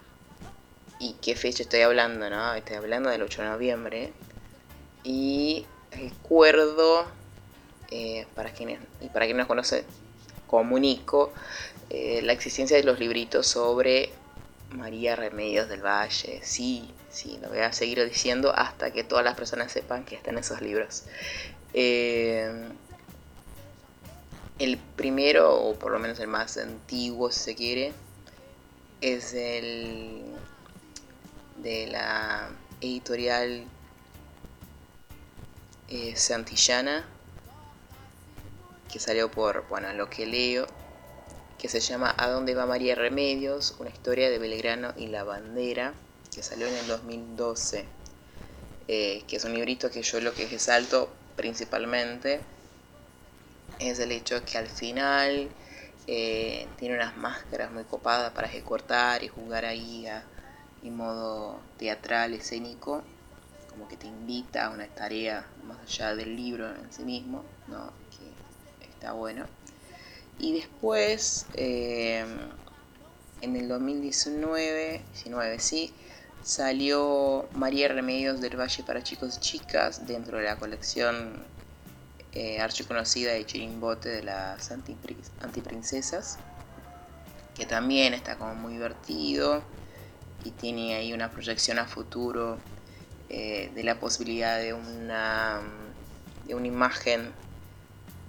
¿Y qué fecha estoy hablando? No? Estoy hablando del 8 de noviembre. Y recuerdo, eh, para quienes, y para quienes no conocen, comunico eh, la existencia de los libritos sobre María Remedios del Valle. Sí, sí, lo voy a seguir diciendo hasta que todas las personas sepan que están esos libros. Eh, el primero, o por lo menos el más antiguo si se quiere, es el de la editorial eh, Santillana, que salió por, bueno, lo que leo, que se llama ¿A dónde va María Remedios? Una historia de Belgrano y la bandera, que salió en el 2012, eh, que es un librito que yo lo que resalto principalmente es el hecho que al final eh, tiene unas máscaras muy copadas para ejecutar y jugar ahí a, en modo teatral, escénico, como que te invita a una tarea más allá del libro en sí mismo, ¿no? que está bueno. Y después, eh, en el 2019, 19, sí, salió María Remedios del Valle para chicos y chicas dentro de la colección eh, archiconocida de Chirimbote de las antipri- antiprincesas, que también está como muy divertido y tiene ahí una proyección a futuro eh, de la posibilidad de una, de una imagen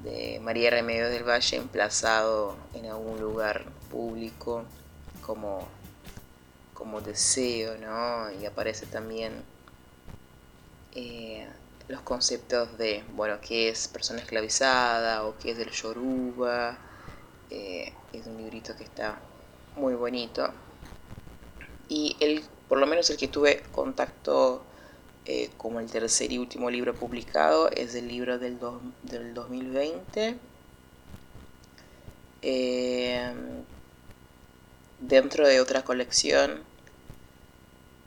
de María Remedios del Valle emplazado en algún lugar público como, como deseo, ¿no? Y aparece también eh, los conceptos de, bueno, qué es persona esclavizada o qué es del Yoruba. Eh, es un librito que está muy bonito. Y el, por lo menos el que tuve contacto eh, como el tercer y último libro publicado es el libro del, dos- del 2020. Eh, dentro de otra colección,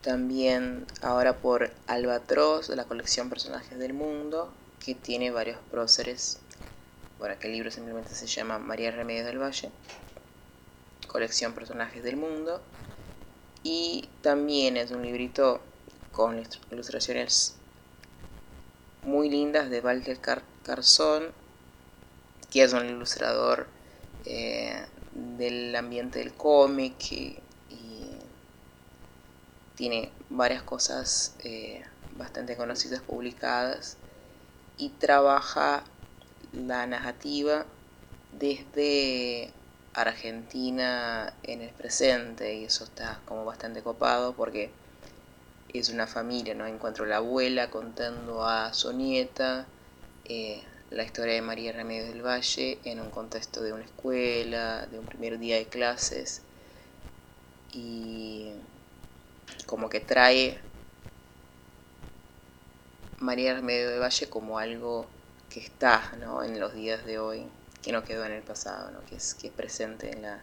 también ahora por Albatros, de la colección Personajes del Mundo, que tiene varios próceres. Bueno, que el libro simplemente se llama María Remedios del Valle, colección Personajes del Mundo. Y también es un librito con ilustr- ilustraciones muy lindas de Walter Car- Carzón, que es un ilustrador eh, del ambiente del cómic y tiene varias cosas eh, bastante conocidas publicadas y trabaja la narrativa desde Argentina en el presente y eso está como bastante copado porque es una familia, ¿no? Encuentro la abuela contando a su nieta eh, la historia de María Remedios del Valle en un contexto de una escuela, de un primer día de clases y como que trae María Remedios del Valle como algo que está ¿no? en los días de hoy, que no quedó en el pasado, ¿no? que, es, que es presente en, la,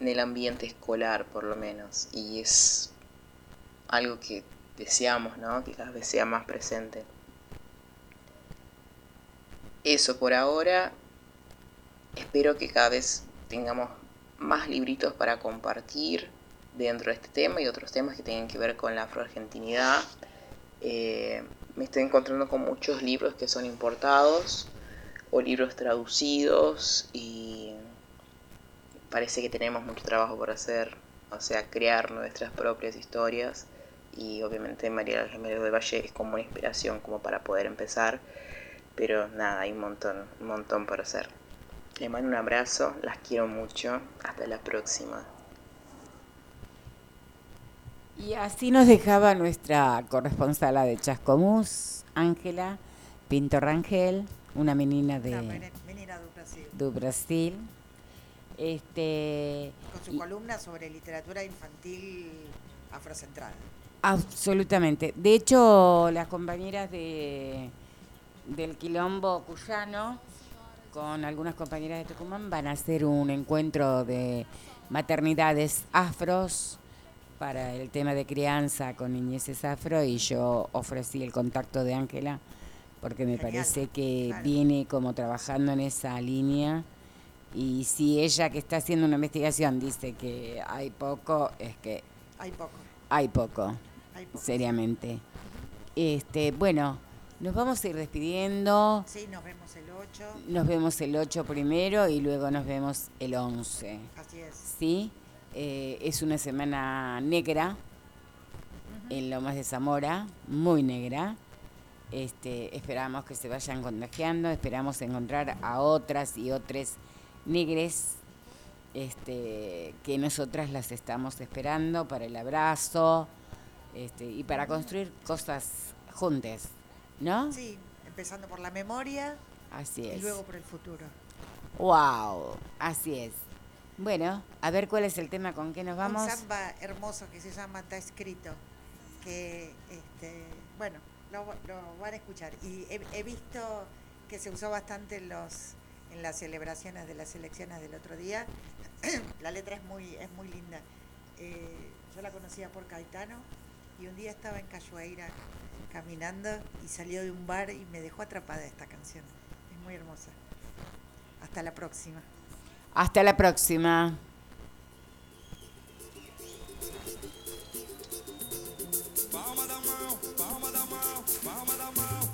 en el ambiente escolar por lo menos y es algo que deseamos, ¿no? que cada vez sea más presente. Eso por ahora. Espero que cada vez tengamos más libritos para compartir dentro de este tema y otros temas que tengan que ver con la afroargentinidad. Eh, me estoy encontrando con muchos libros que son importados o libros traducidos y parece que tenemos mucho trabajo por hacer, o sea, crear nuestras propias historias y obviamente María Gemelo de Valle es como una inspiración como para poder empezar, pero nada, hay un montón, un montón por hacer. Les mando un abrazo, las quiero mucho, hasta la próxima. Y así nos dejaba nuestra corresponsala de Chascomús, Ángela Pinto Rangel, una menina de menina do Brasil. do Brasil. Este, Con su y- columna sobre literatura infantil afrocentrada. Absolutamente. De hecho, las compañeras de del Quilombo Cuyano, con algunas compañeras de Tucumán, van a hacer un encuentro de maternidades afros para el tema de crianza con niñeces afro y yo ofrecí el contacto de Ángela porque me Genial, parece que claro. viene como trabajando en esa línea y si ella que está haciendo una investigación dice que hay poco, es que Hay poco. hay poco, Hay poco. seriamente. Este, bueno, Nos vamos a ir despidiendo. Sí, nos vemos el 8. Nos vemos el 8 primero y luego nos vemos el 11. Así es. ¿Sí? Eh, es una semana negra en Lomas de Zamora, muy negra. Este, esperamos que se vayan contagiando, esperamos encontrar a otras y otros negres este, que nosotras las estamos esperando para el abrazo este, y para construir cosas juntas, ¿no? Sí, empezando por la memoria Así y es. luego por el futuro. Wow, así es. Bueno, a ver cuál es el tema con qué nos vamos. Un samba hermoso que se llama Está escrito, que, este, bueno, lo, lo van a escuchar. Y he, he visto que se usó bastante en, los, en las celebraciones de las elecciones del otro día. la letra es muy, es muy linda. Eh, yo la conocía por Caetano y un día estaba en Cachoeira caminando y salió de un bar y me dejó atrapada esta canción. Es muy hermosa. Hasta la próxima. Hasta la próxima. Palma da mão, palma da mão, palma da mão,